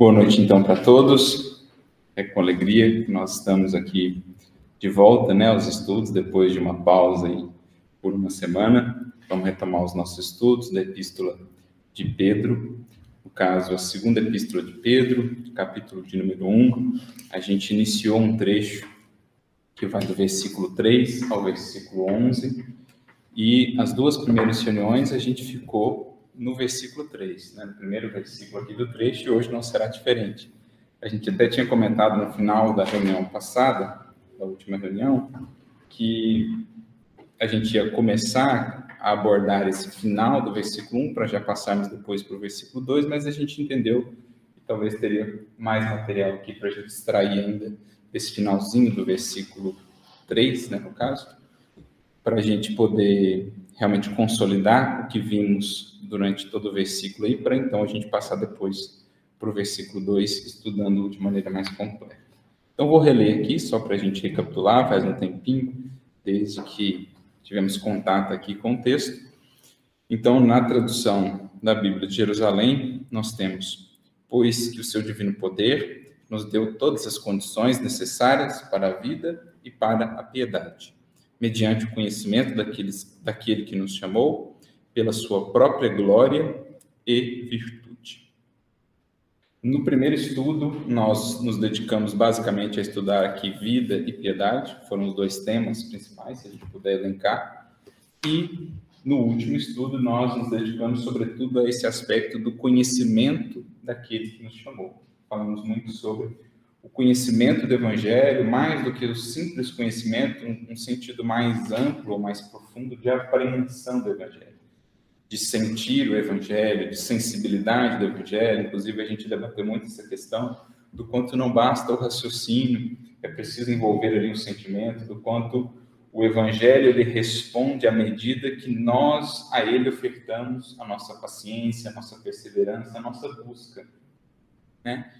Boa noite, então, para todos. É com alegria que nós estamos aqui de volta, né, aos estudos, depois de uma pausa aí por uma semana. Vamos retomar os nossos estudos da Epístola de Pedro, no caso, a segunda Epístola de Pedro, capítulo de número 1. A gente iniciou um trecho que vai do versículo 3 ao versículo 11, e as duas primeiras reuniões a gente ficou no versículo 3, né, no primeiro versículo aqui do trecho, hoje não será diferente. A gente até tinha comentado no final da reunião passada, da última reunião, que a gente ia começar a abordar esse final do versículo 1 para já passarmos depois para o versículo 2, mas a gente entendeu que talvez teria mais material aqui para a gente extrair ainda esse finalzinho do versículo 3, né, no caso, para a gente poder realmente consolidar o que vimos durante todo o versículo aí, para então a gente passar depois para o versículo 2, estudando de maneira mais completa. Então, vou reler aqui, só para a gente recapitular, faz um tempinho, desde que tivemos contato aqui com o texto. Então, na tradução da Bíblia de Jerusalém, nós temos: Pois que o seu divino poder nos deu todas as condições necessárias para a vida e para a piedade, mediante o conhecimento daqueles, daquele que nos chamou pela sua própria glória e virtude. No primeiro estudo, nós nos dedicamos basicamente a estudar aqui vida e piedade, foram os dois temas principais, se a gente puder elencar. E no último estudo, nós nos dedicamos sobretudo a esse aspecto do conhecimento daquele que nos chamou. Falamos muito sobre o conhecimento do Evangelho, mais do que o simples conhecimento, um, um sentido mais amplo mais profundo de apreensão do Evangelho de sentir o evangelho, de sensibilidade do evangelho. Inclusive, a gente debateu muito essa questão do quanto não basta o raciocínio, é preciso envolver ali o sentimento, do quanto o evangelho ele responde à medida que nós a ele ofertamos a nossa paciência, a nossa perseverança, a nossa busca, né?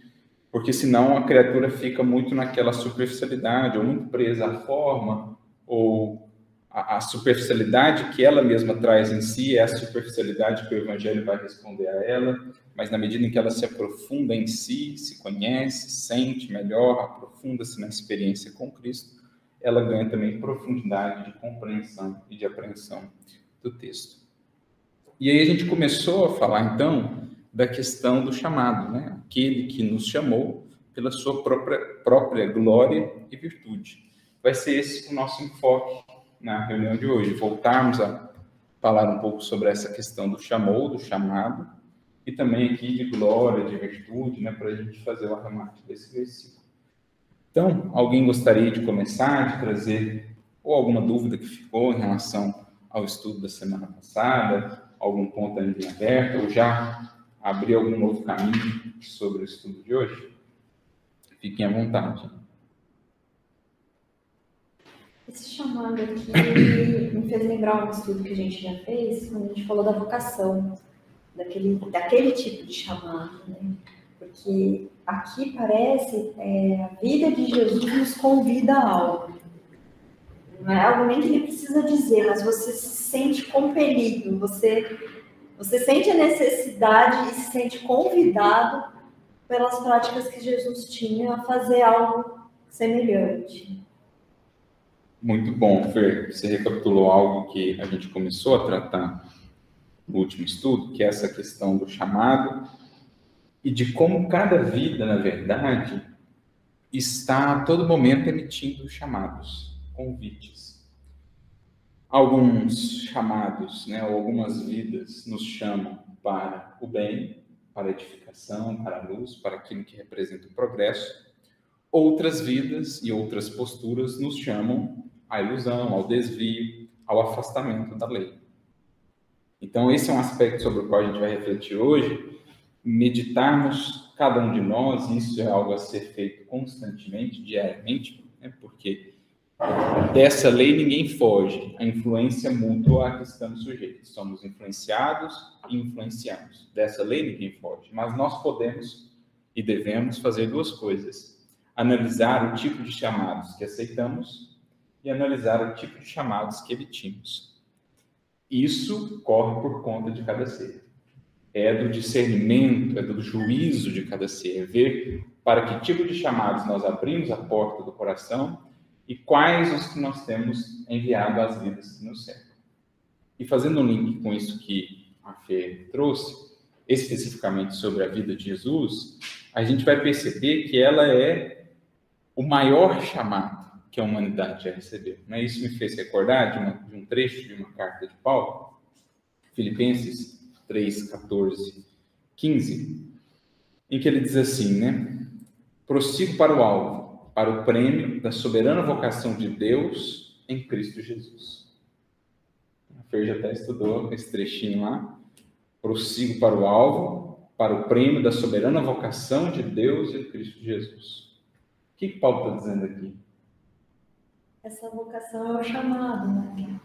Porque senão a criatura fica muito naquela superficialidade, ou muito presa à forma, ou a, a, superficialidade que ela mesma traz em si é a superficialidade que o Evangelho vai responder a ela, mas na medida em que ela se aprofunda em si, se conhece, sente melhor, aprofunda-se na experiência com Cristo, ela ganha também profundidade de compreensão e de apreensão do texto. E aí a gente começou a falar então da questão do chamado, né? Aquele que nos chamou pela sua própria, própria glória e virtude. Vai ser esse o nosso enfoque na reunião de hoje, voltarmos a falar um pouco sobre essa questão do chamou, do chamado, e também aqui de glória, de virtude, né, para a gente fazer o arremate desse versículo. Então, alguém gostaria de começar, de trazer ou alguma dúvida que ficou em relação ao estudo da semana passada, algum ponto ainda aberto, ou já abrir algum novo caminho sobre o estudo de hoje? Fiquem à vontade. Esse chamado aqui me fez lembrar um estudo que a gente já fez, quando a gente falou da vocação, daquele, daquele tipo de chamado, né? Porque aqui parece é, a vida de Jesus nos convida a algo. Não é algo nem que ele precisa dizer, mas você se sente compelido, você, você sente a necessidade e se sente convidado pelas práticas que Jesus tinha a fazer algo semelhante. Muito bom, Fer. Você recapitulou algo que a gente começou a tratar no último estudo, que é essa questão do chamado e de como cada vida, na verdade, está a todo momento emitindo chamados, convites. Alguns chamados, né, algumas vidas nos chamam para o bem, para a edificação, para a luz, para aquilo que representa o progresso. Outras vidas e outras posturas nos chamam à ilusão, ao desvio, ao afastamento da lei. Então, esse é um aspecto sobre o qual a gente vai refletir hoje, meditarmos cada um de nós, isso é algo a ser feito constantemente, diariamente, né? porque dessa lei ninguém foge, a influência mútua a que estamos sujeitos. Somos influenciados e influenciados. Dessa lei ninguém foge, mas nós podemos e devemos fazer duas coisas: analisar o tipo de chamados que aceitamos e analisar o tipo de chamados que emitimos. Isso corre por conta de cada ser. é do discernimento, é do juízo de cada ser, ver para que tipo de chamados nós abrimos a porta do coração e quais os que nós temos enviado às vidas nos cercam. E fazendo um link com isso que a Fê trouxe, especificamente sobre a vida de Jesus, a gente vai perceber que ela é o maior chamado que a humanidade já recebeu. Né? Isso me fez recordar de, uma, de um trecho de uma carta de Paulo, Filipenses 3, 14, 15, em que ele diz assim, né? Prossigo para o alvo, para o prêmio da soberana vocação de Deus em Cristo Jesus. A Fer já até estudou esse trechinho lá. Prossigo para o alvo, para o prêmio da soberana vocação de Deus em Cristo Jesus. O que Paulo está dizendo aqui? Essa vocação é o chamado, né?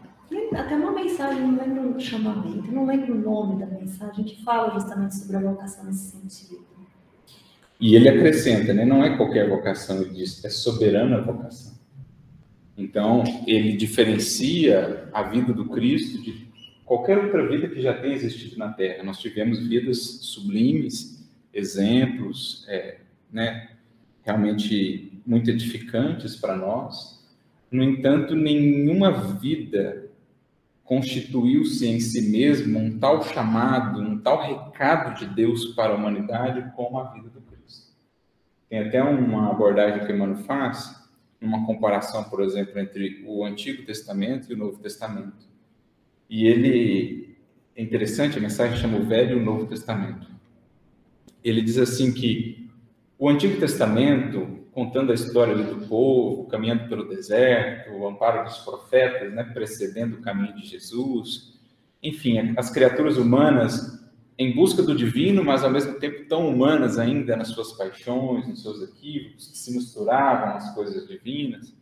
Até uma mensagem, não lembro do chamamento, não lembro o nome da mensagem, que fala justamente sobre a vocação nesse sentido. E ele acrescenta, né? Não é qualquer vocação, ele diz, é soberana vocação. Então, ele diferencia a vida do Cristo de qualquer outra vida que já tenha existido na Terra. Nós tivemos vidas sublimes, exemplos, é, né? Realmente muito edificantes para nós. No entanto, nenhuma vida constituiu-se em si mesmo um tal chamado, um tal recado de Deus para a humanidade como a vida do. Tem até uma abordagem que Emmanuel faz, uma comparação, por exemplo, entre o Antigo Testamento e o Novo Testamento. E ele é interessante, a mensagem chama o Velho e o Novo Testamento. Ele diz assim que o Antigo Testamento contando a história do povo, caminhando pelo deserto, o amparo dos profetas, né, precedendo o caminho de Jesus. Enfim, as criaturas humanas em busca do divino, mas ao mesmo tempo tão humanas ainda nas suas paixões, nos seus equívocos, que se misturavam às coisas divinas.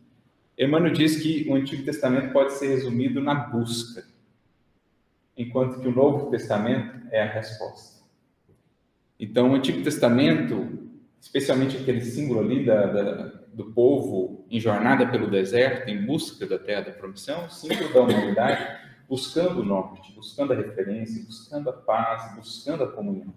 Emmanuel diz que o Antigo Testamento pode ser resumido na busca, enquanto que o Novo Testamento é a resposta. Então, o Antigo Testamento especialmente aquele símbolo ali da, da, do povo em jornada pelo deserto, em busca da terra da promissão, símbolo da humanidade, buscando o norte, buscando a referência, buscando a paz, buscando a comunhão.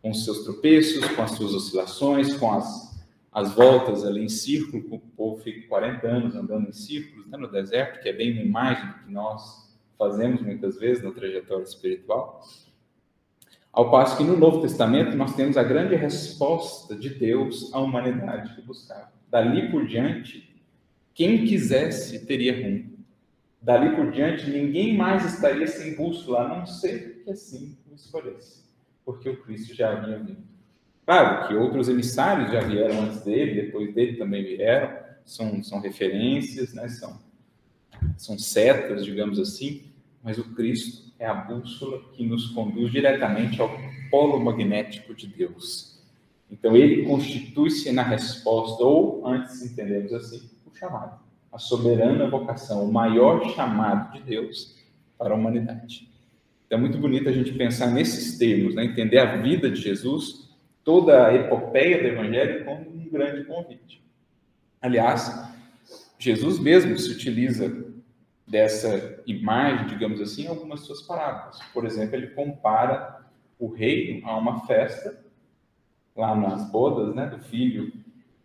Com os seus tropeços, com as suas oscilações, com as, as voltas ali em círculo, o povo fica 40 anos andando em círculos né, no deserto, que é bem uma imagem do que nós fazemos muitas vezes na trajetória espiritual. Ao passo que no Novo Testamento nós temos a grande resposta de Deus à humanidade que buscava. Dali por diante, quem quisesse teria rumo. Dali por diante, ninguém mais estaria sem bússola, a não ser que assim o escolhesse, porque o Cristo já havia vindo. Claro que outros emissários já vieram antes dele, depois dele também vieram, são, são referências, né? são, são setas, digamos assim, mas o Cristo é a bússola que nos conduz diretamente ao polo magnético de Deus. Então, ele constitui-se na resposta, ou, antes entendemos assim, o chamado, a soberana vocação, o maior chamado de Deus para a humanidade. Então, é muito bonito a gente pensar nesses termos, né? entender a vida de Jesus, toda a epopeia do Evangelho como um grande convite. Aliás, Jesus mesmo se utiliza dessa imagem, digamos assim, algumas suas parábolas. Por exemplo, ele compara o reino a uma festa, lá nas bodas né, do filho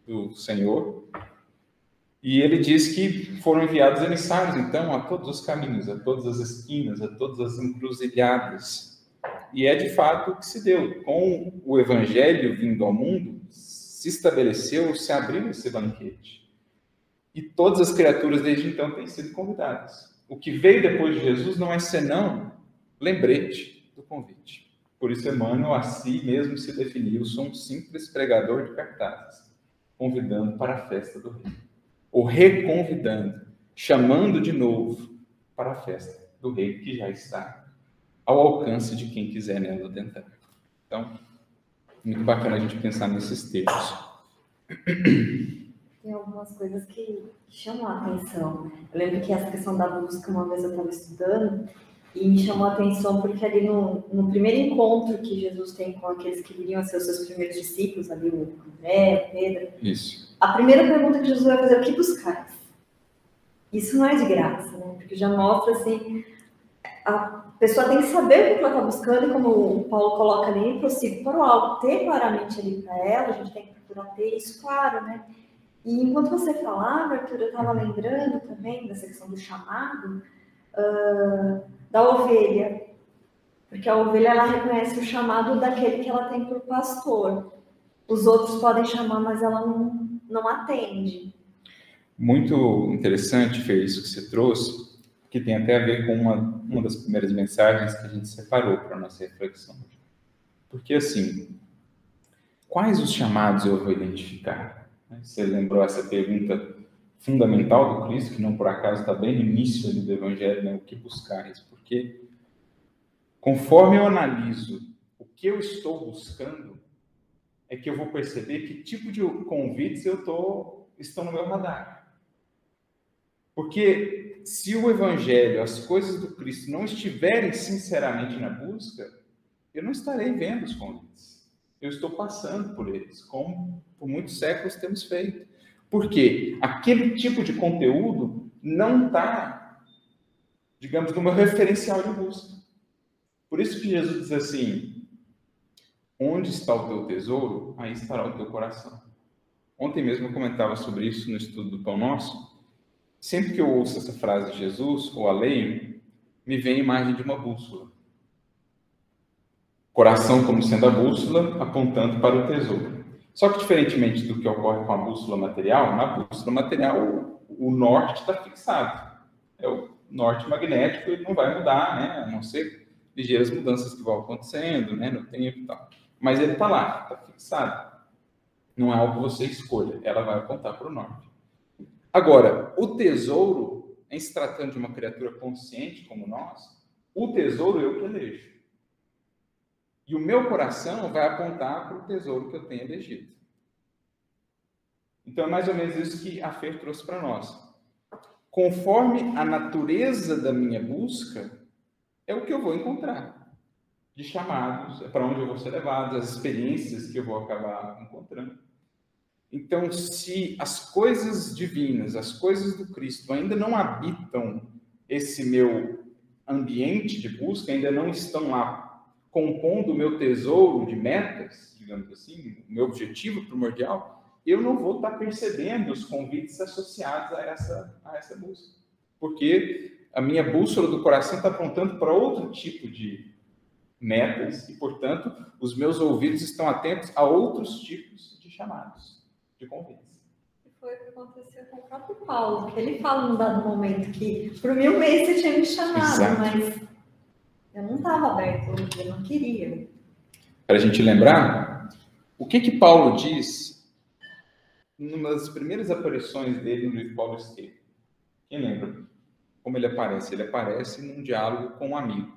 do Senhor, e ele diz que foram enviados emissários, então, a todos os caminhos, a todas as esquinas, a todas as encruzilhadas. E é de fato o que se deu. Com o evangelho vindo ao mundo, se estabeleceu, se abriu esse banquete. E todas as criaturas desde então têm sido convidadas. O que veio depois de Jesus não é senão lembrete do convite. Por isso, Emmanuel a si mesmo se definiu: sou um simples pregador de cartazes, convidando para a festa do rei. Ou reconvidando, chamando de novo para a festa do rei que já está ao alcance de quem quiser nela adentrar. Então, muito bacana a gente pensar nesses termos tem algumas coisas que chamam a atenção. Eu lembro que essa questão da busca, uma vez eu estava estudando, e me chamou a atenção porque ali no, no, primeiro encontro que Jesus tem com aqueles que viriam a ser os seus primeiros discípulos, ali o André, o Pedro, Isso. A primeira pergunta que Jesus vai fazer é o que buscais? Isso não é de graça, né? Porque já mostra assim a pessoa tem que saber o que ela está buscando, e como o Paulo coloca ali, prossigo para o alto, ter claramente ali para ela, a gente tem que procurar ter isso claro, né? E enquanto você falava, Arthur, eu estava lembrando também dessa questão do chamado uh, da ovelha, porque a ovelha ela reconhece o chamado daquele que ela tem por pastor. Os outros podem chamar, mas ela não, não atende. Muito interessante, Fê, isso que você trouxe, que tem até a ver com uma, uma das primeiras mensagens que a gente separou para a nossa reflexão. Porque, assim, quais os chamados eu vou identificar? Você lembrou essa pergunta fundamental do Cristo, que não por acaso está bem no início do Evangelho, né? o que buscares? Porque, conforme eu analiso o que eu estou buscando, é que eu vou perceber que tipo de convites eu tô, estão no meu radar. Porque se o Evangelho, as coisas do Cristo não estiverem sinceramente na busca, eu não estarei vendo os convites. Eu estou passando por eles, como por muitos séculos temos feito. Porque aquele tipo de conteúdo não está, digamos, no meu referencial de busca. Por isso que Jesus diz assim: onde está o teu tesouro, aí estará o teu coração. Ontem mesmo eu comentava sobre isso no estudo do Pão Nosso. Sempre que eu ouço essa frase de Jesus, ou a leio, me vem a imagem de uma bússola. Coração como sendo a bússola, apontando para o tesouro. Só que, diferentemente do que ocorre com a bússola material, na bússola material o, norte está fixado. É o norte magnético, ele não vai mudar, né? a não ser ligeiras mudanças que vão acontecendo né? no tempo e tal. Mas ele está lá, está fixado. Não é algo que você escolha, ela vai apontar para o norte. Agora, o tesouro, em se tratando de uma criatura consciente como nós, o tesouro eu que. E o meu coração vai apontar para o tesouro que eu tenho elegido. Então é mais ou menos isso que a Fer trouxe para nós. Conforme a natureza da minha busca, é o que eu vou encontrar. De chamados, é para onde eu vou ser levado, as experiências que eu vou acabar encontrando. Então, se as coisas divinas, as coisas do Cristo ainda não habitam esse meu ambiente de busca, ainda não estão lá compondo o meu tesouro de metas, digamos assim, o meu objetivo primordial, eu não vou estar percebendo os convites associados a essa, a essa busca. Porque a minha bússola do coração está apontando para outro tipo de metas e, portanto, os meus ouvidos estão atentos a outros tipos de chamados de convite. Foi o que aconteceu com o próprio Paulo, que ele fala num dado momento que por mil meses você tinha me chamado, Exato. mas eu não estava aberto, eu não queria. Para a gente lembrar, o que que Paulo diz numa das primeiras aparições dele no livro Paulo Estevam? Quem lembra? Como ele aparece? Ele aparece num diálogo com um amigo.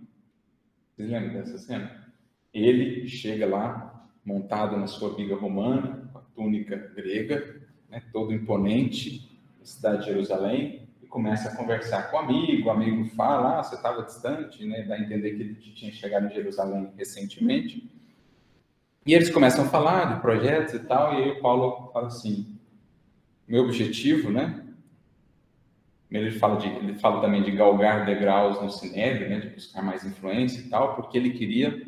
Vocês lembram dessa cena? Ele chega lá, montado na sua biga romana, túnica grega, né, todo imponente, na cidade de Jerusalém, e começa a conversar com o amigo, o amigo fala, ah, você estava distante, né, dá a entender que ele tinha chegado em Jerusalém recentemente, e eles começam a falar de projetos e tal, e aí o Paulo fala assim, meu objetivo, né, ele fala, de, ele fala também de galgar degraus no Sinédrio, né, de buscar mais influência e tal, porque ele queria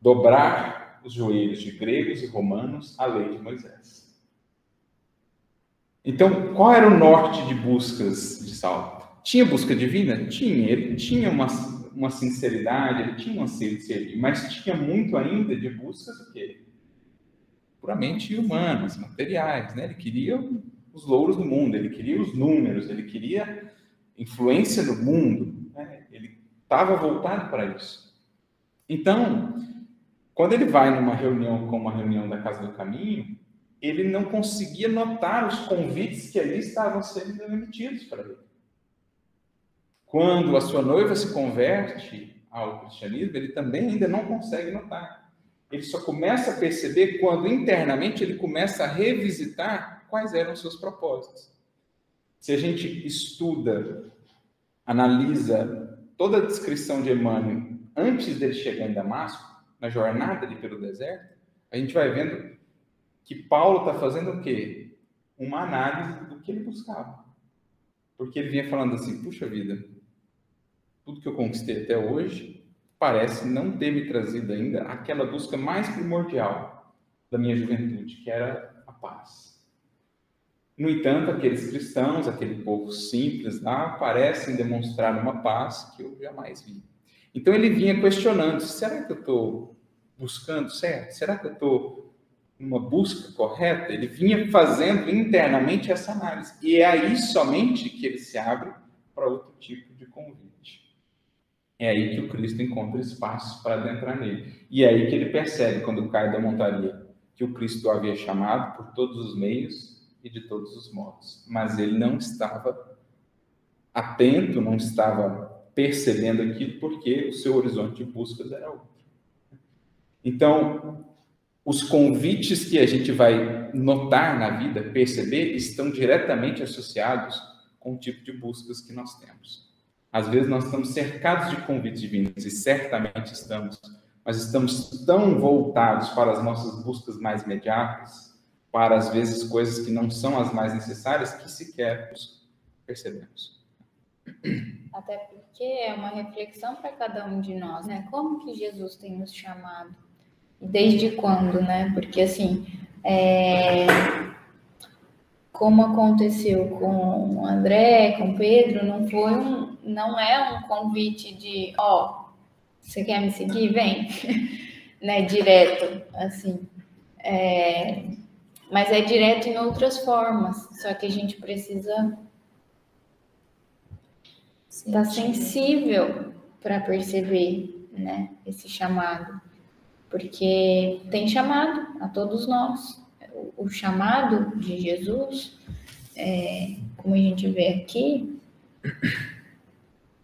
dobrar os joelhos de gregos e romanos à lei de Moisés. Então, qual era o norte de buscas de Saulo? Tinha busca divina? Tinha. Ele tinha uma, uma sinceridade, ele tinha um anseio de mas tinha muito ainda de buscas o quê? Puramente humanas, materiais, né? Ele queria os louros do mundo, ele queria os números, ele queria influência no mundo, né? ele estava voltado para isso. Então, quando ele vai numa reunião como a reunião da Casa do Caminho, ele não conseguia notar os convites que ali estavam sendo emitidos para ele. Quando a sua noiva se converte ao cristianismo, ele também ainda não consegue notar. Ele só começa a perceber quando internamente ele começa a revisitar quais eram os seus propósitos. Se a gente estuda, analisa toda a descrição de Emmanuel antes dele chegar em Damasco, na jornada ali pelo deserto, a gente vai vendo que Paulo está fazendo o quê? Uma análise do que ele buscava. Porque ele vinha falando assim, puxa vida, tudo que eu conquistei até hoje parece não ter me trazido ainda aquela busca mais primordial da minha juventude, que era a paz. No entanto, aqueles cristãos, aquele povo simples lá, parecem demonstrar uma paz que eu jamais vi. Então ele vinha questionando: será que eu estou buscando certo? Será que eu estou numa busca correta? Ele vinha fazendo internamente essa análise. E é aí somente que ele se abre para outro tipo de convite. É aí que o Cristo encontra espaço para adentrar nele. E é aí que ele percebe, quando cai da montaria, que o Cristo o havia chamado por todos os meios e de todos os modos. Mas ele não estava atento, não estava percebendo aquilo, porque o seu horizonte de buscas era outro. Então, os convites que a gente vai notar na vida, perceber, estão diretamente associados com o tipo de buscas que nós temos. Às vezes nós estamos cercados de convites divinos, e certamente estamos, mas estamos tão voltados para as nossas buscas mais imediatas, para, às vezes, coisas que não são as mais necessárias, que sequer percebemos. Até porque é uma reflexão para cada um de nós, né? Como que Jesus tem nos chamado? Desde quando, né? Porque, assim, é... como aconteceu com André, com Pedro, não foi um, não é um convite de, ó, oh, você quer me seguir? Vem, né? Direto, assim. É, mas é direto em outras formas, só que a gente precisa estar tá sensível para perceber, né, esse chamado, porque tem chamado a todos nós. O, chamado de Jesus, é, como a gente vê aqui,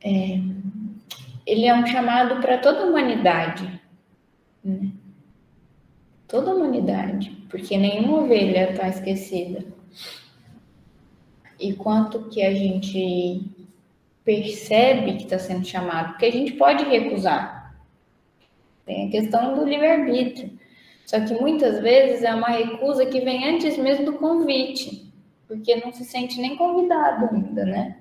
é, ele é um chamado para toda a humanidade, né? toda a humanidade, porque nenhuma ovelha está esquecida. E quanto que a gente percebe que está sendo chamado, porque a gente pode recusar. Tem a questão do livre-arbítrio. Só que muitas vezes é uma recusa que vem antes mesmo do convite, porque não se sente nem convidado ainda, né?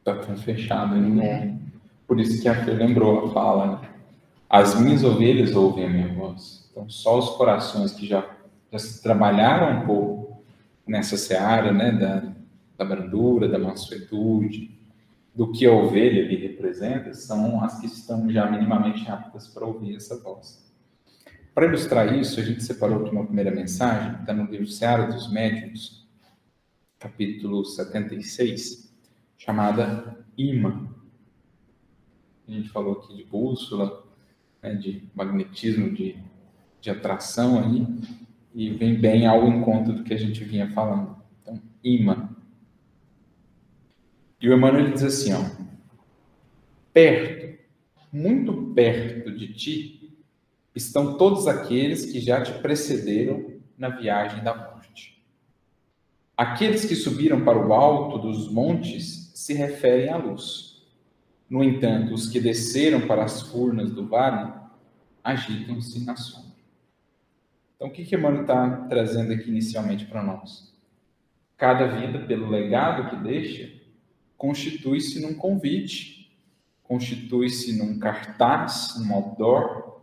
Está tão fechado ainda. É. Por isso que a Fê lembrou a fala, né? As minhas ovelhas ouvem a minha voz. Então, só os corações que já, já trabalharam um pouco nessa seara, né, da, da brandura, da mansuetude, do que a ovelha lhe representa, são as que estão já minimamente aptas para ouvir essa voz. Para ilustrar isso, a gente separou aqui uma primeira mensagem, está no livro Seara dos Médiuns, capítulo 76, chamada Imã. A gente falou aqui de bússola, né, de magnetismo, de, de atração aí, e vem bem ao encontro do que a gente vinha falando. Então, imã. E o Emmanuel diz assim, ó, perto, muito perto de ti, estão todos aqueles que já te precederam na viagem da morte. Aqueles que subiram para o alto dos montes se referem à luz no entanto, os que desceram para as furnas do vale agitam-se na sombra. Então, o que que Emmanuel está trazendo aqui inicialmente para nós? Cada vida, pelo legado que deixa, constitui-se num convite, constitui-se num cartaz, num outdoor,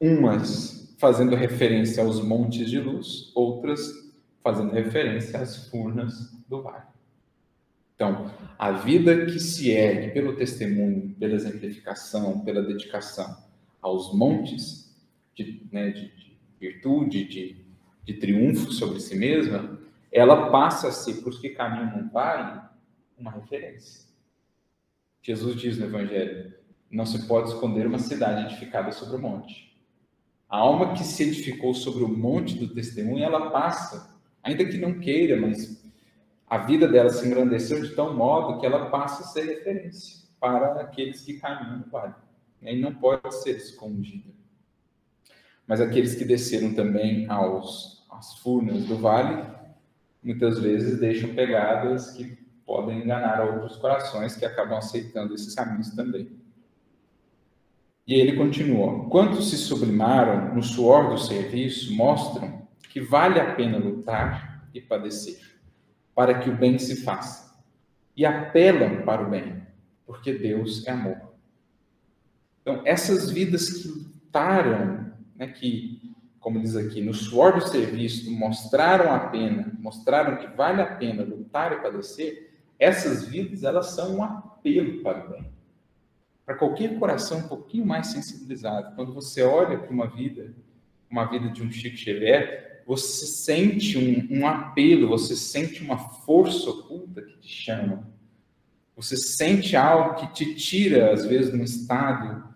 umas fazendo referência aos montes de luz, outras fazendo referência às furnas do vale. Então, a vida que se ergue pelo testemunho, pela exemplificação, pela dedicação aos montes de, né, de, virtude, de, de triunfo sobre si mesma, ela passa a ser, os que caminham no vale, uma referência. Jesus diz no Evangelho: não se pode esconder uma cidade edificada sobre o monte. A alma que se edificou sobre o monte do testemunho, ela passa, ainda que não queira, mas a vida dela se engrandeceu de tal modo que ela passa a ser referência para aqueles que caminham no vale. E não pode ser escondida. Mas aqueles que desceram também aos, às furnas do vale, muitas vezes deixam pegadas que podem enganar outros corações que acabam aceitando esses caminhos também. E ele continua: Quantos se sublimaram no suor do serviço mostram que vale a pena lutar e padecer para que o bem se faça, e apelam para o bem, porque Deus é amor. Então, essas vidas que lutaram, né, que, como diz aqui, no suor do serviço, mostraram a pena, mostraram que vale a pena lutar e padecer, essas vidas, elas são um apelo para o bem. Para qualquer coração um pouquinho mais sensibilizado. Quando você olha para uma vida, uma vida de um Chico Xavier, você sente um, um apelo, você sente uma força oculta que te chama. Você sente algo que te tira, às vezes, de um estado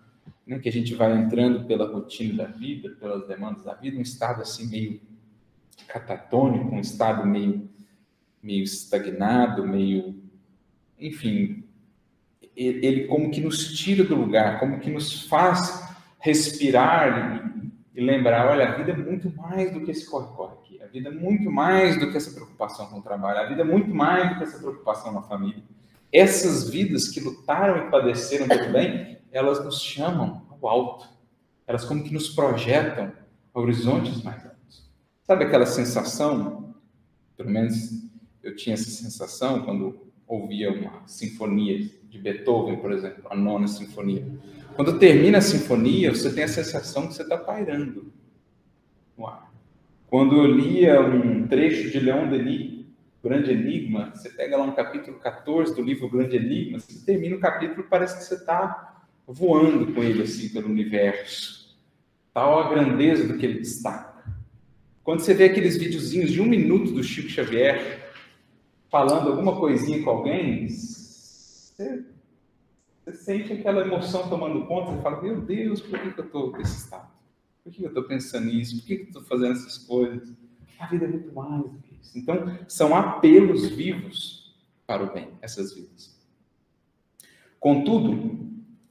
né, que a gente vai entrando pela rotina da vida, pelas demandas da vida, um estado assim meio catatônico, um estado meio, meio estagnado, meio, enfim, ele, como que nos tira do lugar, como que nos faz respirar e, e lembrar, olha, a vida é muito mais do que esse corre-corre aqui, a vida é muito mais do que essa preocupação com o trabalho, a vida é muito mais do que essa preocupação na família. Essas vidas que lutaram e padeceram pelo bem, elas nos chamam ao alto. Elas como que nos projetam a horizontes mais altos. Sabe aquela sensação? Pelo menos eu tinha essa sensação quando ouvia uma sinfonia de Beethoven, por exemplo, a nona sinfonia. Quando termina a sinfonia, você tem a sensação que você está pairando no ar. Quando eu lia um trecho de Leon Denis, Grande Enigma, você pega lá um capítulo 14 do livro Grande Enigma, você termina o capítulo, parece que você está voando com ele assim pelo universo. Tal a grandeza do que ele destaca. Quando você vê aqueles videozinhos de um minuto do Chico Xavier falando alguma coisinha com alguém, você, você sente aquela emoção tomando conta, você fala, meu Deus, por que, eu estou nesse estado? Por que, eu estou pensando nisso? Por que eu estou fazendo essas coisas? A vida é muito mais do que isso. Então, são apelos vivos para o bem, essas vidas. Contudo,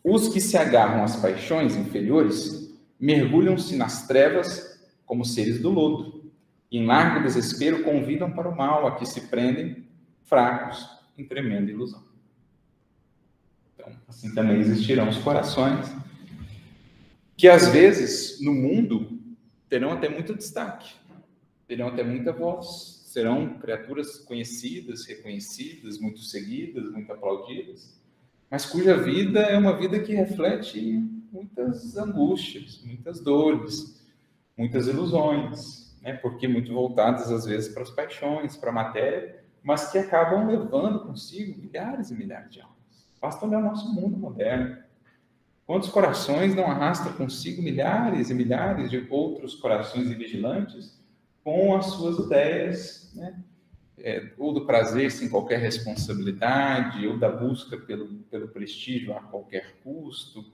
os que se agarram às paixões inferiores mergulham-se nas trevas como seres do lodo, e em largo desespero convidam para o mal a que se prendem, fracos, em tremenda ilusão. Então, assim também existirão os corações que às vezes no mundo terão até muito destaque, terão até muita voz, serão criaturas conhecidas, reconhecidas, muito seguidas, muito aplaudidas, mas cuja vida é uma vida que reflete muitas angústias, muitas dores, muitas ilusões, né? porque muito voltadas às vezes para as paixões, para a matéria, mas que acabam levando consigo milhares e milhares de almas. Basta olhar o nosso mundo moderno. Quantos corações não arrastam consigo milhares e milhares de outros corações invigilantes com as suas ideias, né? É, ou do prazer sem qualquer responsabilidade, ou da busca pelo, pelo prestígio a qualquer custo,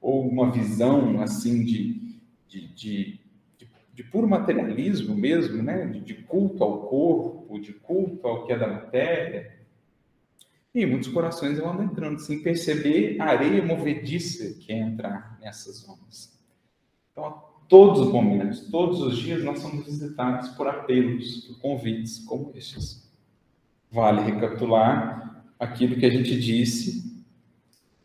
ou uma visão assim de, de, de, de, de puro materialismo mesmo, né? De, de, culto ao corpo, de culto ao que é da matéria. E muitos corações vão entrando sem perceber a areia movediça que é entrar nessas zonas. Então, todos os momentos, todos os dias, nós somos visitados por apelos, por convites como estes. Vale recapitular aquilo que a gente disse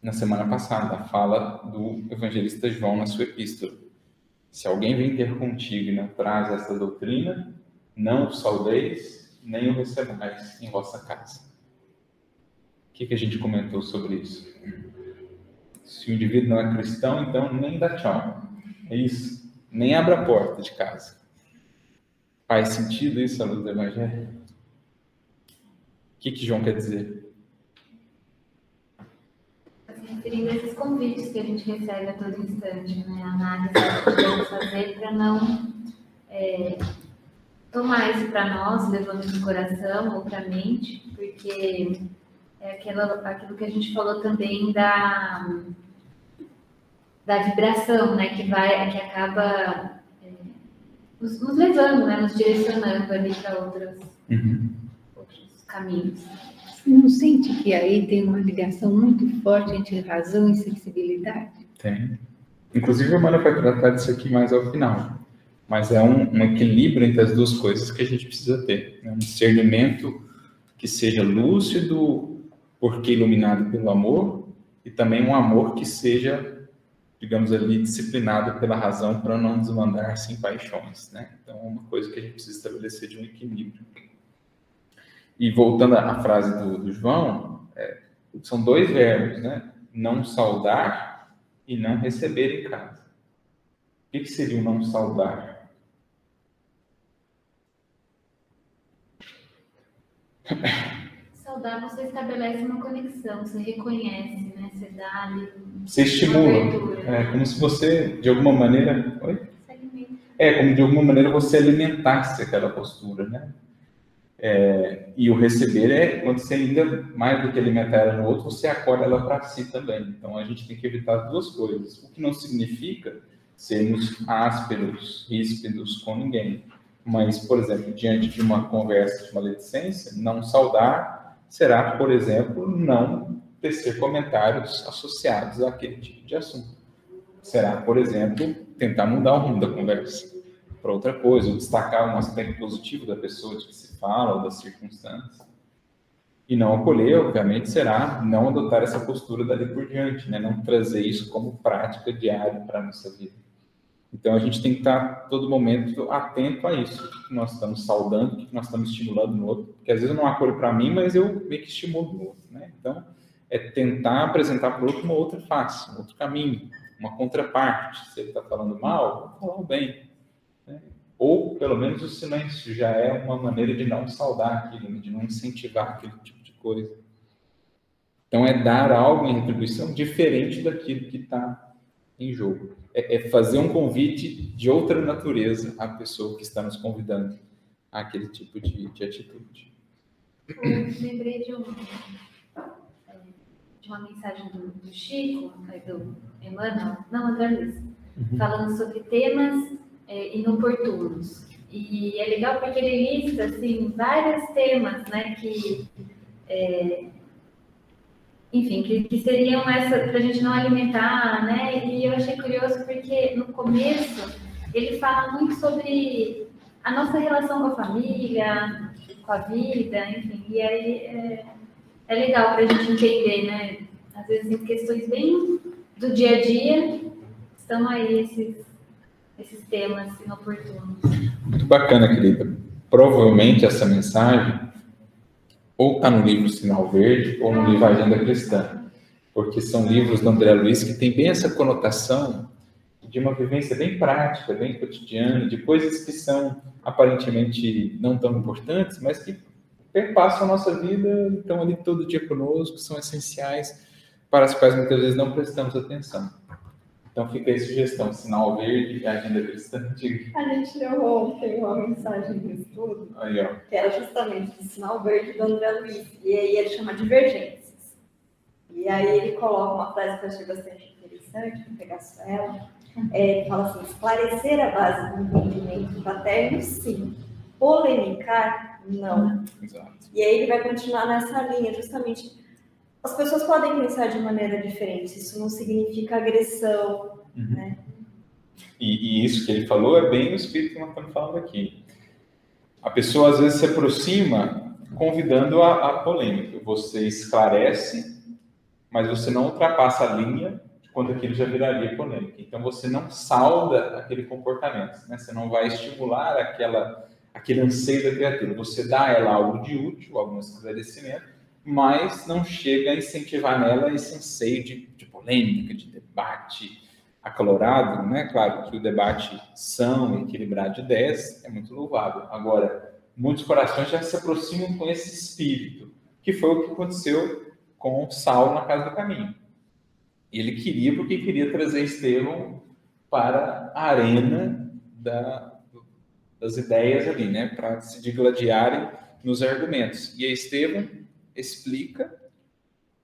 na semana passada, a fala do evangelista João na sua epístola. Se alguém vem ter contigo e não traz esta doutrina, não o saudeis, nem o recebais em vossa casa. O que, que a gente comentou sobre isso? Se o indivíduo não é cristão, então nem dá tchau. É isso nem abre a porta de casa. Faz sentido isso a luz do Evangelho? O que, que João quer dizer? Se referindo a esses convites que a gente recebe a todo instante, né? A análise que podemos fazer para não é, tomar isso para nós, levando no coração ou para a mente, porque é aquilo que a gente falou também da da vibração, né, que vai, que acaba é, nos, nos, levando, né, nos direcionando ali para outros, uhum. outros caminhos. Você não sente que aí tem uma ligação muito forte entre razão e sensibilidade? Tem. Inclusive, a Mara vai tratar disso aqui mais ao final. Mas é um, um equilíbrio entre as duas coisas que a gente precisa ter. Né? Um discernimento que seja lúcido, porque iluminado pelo amor, e também um amor que seja digamos ali, disciplinado pela razão para não desmandar sem paixões, né? Então, é uma coisa que a gente precisa estabelecer de um equilíbrio. E voltando à frase do, do João, é, São dois verbos, né? Não saudar e não receber em casa. O que, que seria o não saudar? Saudar, você estabelece uma conexão, você reconhece, né? Você dá ali. Você estimula. É como se você, de alguma maneira. Oi? É, como de alguma maneira você alimentasse aquela postura, né? É, e o receber é quando você ainda, mais do que alimentar ela no outro, você acorda ela para si também. Então a gente tem que evitar as duas coisas. O que não significa sermos ásperos, ríspidos com ninguém. Mas, por exemplo, diante de uma conversa de maledicência, não saudar será, por exemplo, não tecer comentários associados àquele tipo de assunto. Será, por exemplo, tentar mudar o rumo da conversa para outra coisa, ou destacar um aspecto positivo da pessoa de que se fala ou das circunstâncias. E não acolher, obviamente, será não adotar essa postura dali por diante, né? não trazer isso como prática diária para a nossa vida. Então a gente tem que estar todo momento atento a isso, o que nós estamos saudando, o que nós estamos estimulando no outro, porque às vezes eu não acolho para mim, mas eu meio que estimulo no outro. Né? Então é tentar apresentar para o outro uma outra face, um outro caminho, uma contraparte. Se ele está falando mal, falar o bem. Né? Ou, pelo menos, o silêncio já é uma maneira de não saudar aquilo, de não incentivar aquele tipo de coisa. Então, é dar algo em retribuição diferente daquilo que está em jogo. É, é, fazer um convite de outra natureza à pessoa que está nos convidando àquele tipo de, de atitude. Eu lembrei de, um, de uma mensagem do, do Chico, do Emmanuel, não, André Luiz, uhum. falando sobre temas é, inoportunos. E é legal porque ele lista assim, vários temas né, que, é, enfim, que, que seriam essa para a gente não alimentar, né? E eu achei curioso porque no começo ele fala muito sobre a nossa relação com a família, com a vida, enfim, e aí é, é legal para a gente entender, né? Às vezes em questões bem do dia a dia estão aí esses esses temas inoportunos. Muito bacana, querida. Provavelmente essa mensagem ou está no livro Sinal Verde ou no livro Agenda Cristã, porque são livros do André Luiz que tem bem essa conotação de uma vivência bem prática, bem cotidiana, de coisas que são aparentemente não tão importantes, mas que perpassam a nossa vida, estão ali todo dia conosco, são essenciais, para as quais muitas vezes não prestamos atenção. Então fica aí sugestão, sinal verde agenda cristã antiga. A gente deu ontem uma mensagem no estudo, aí, ó. que era justamente o sinal verde do André Luiz. E aí ele chama divergências. E aí ele coloca uma frase que eu achei bastante interessante, vou pegar só ela. É, ele fala assim, esclarecer a base do entendimento paterno, sim. Polemicar, não. Exato. E aí ele vai continuar nessa linha, justamente as pessoas podem pensar de maneira diferente, isso não significa agressão, uhum. né? E, e, isso que ele falou é bem o espírito que nós estamos falando aqui. A pessoa às vezes se aproxima convidando a, a polêmica. Você esclarece, mas você não ultrapassa a linha quando aquilo já viraria polêmica. Então você não salda aquele comportamento, né? Você não vai estimular aquela aquele anseio da criatura. Você dá a ela algo de útil, algum esclarecimento, mas não chega a incentivar nela esse anseio de, de polêmica, de debate acalorado, né? Claro que o debate são, equilibrado de ideias é muito louvável. Agora, muitos corações já se aproximam com esse espírito, que foi o que aconteceu com Saulo na casa do caminho. Ele queria, porque queria trazer Estevão para a arena da, das ideias ali, né? Para se digladiarem nos argumentos. E Estevão explica,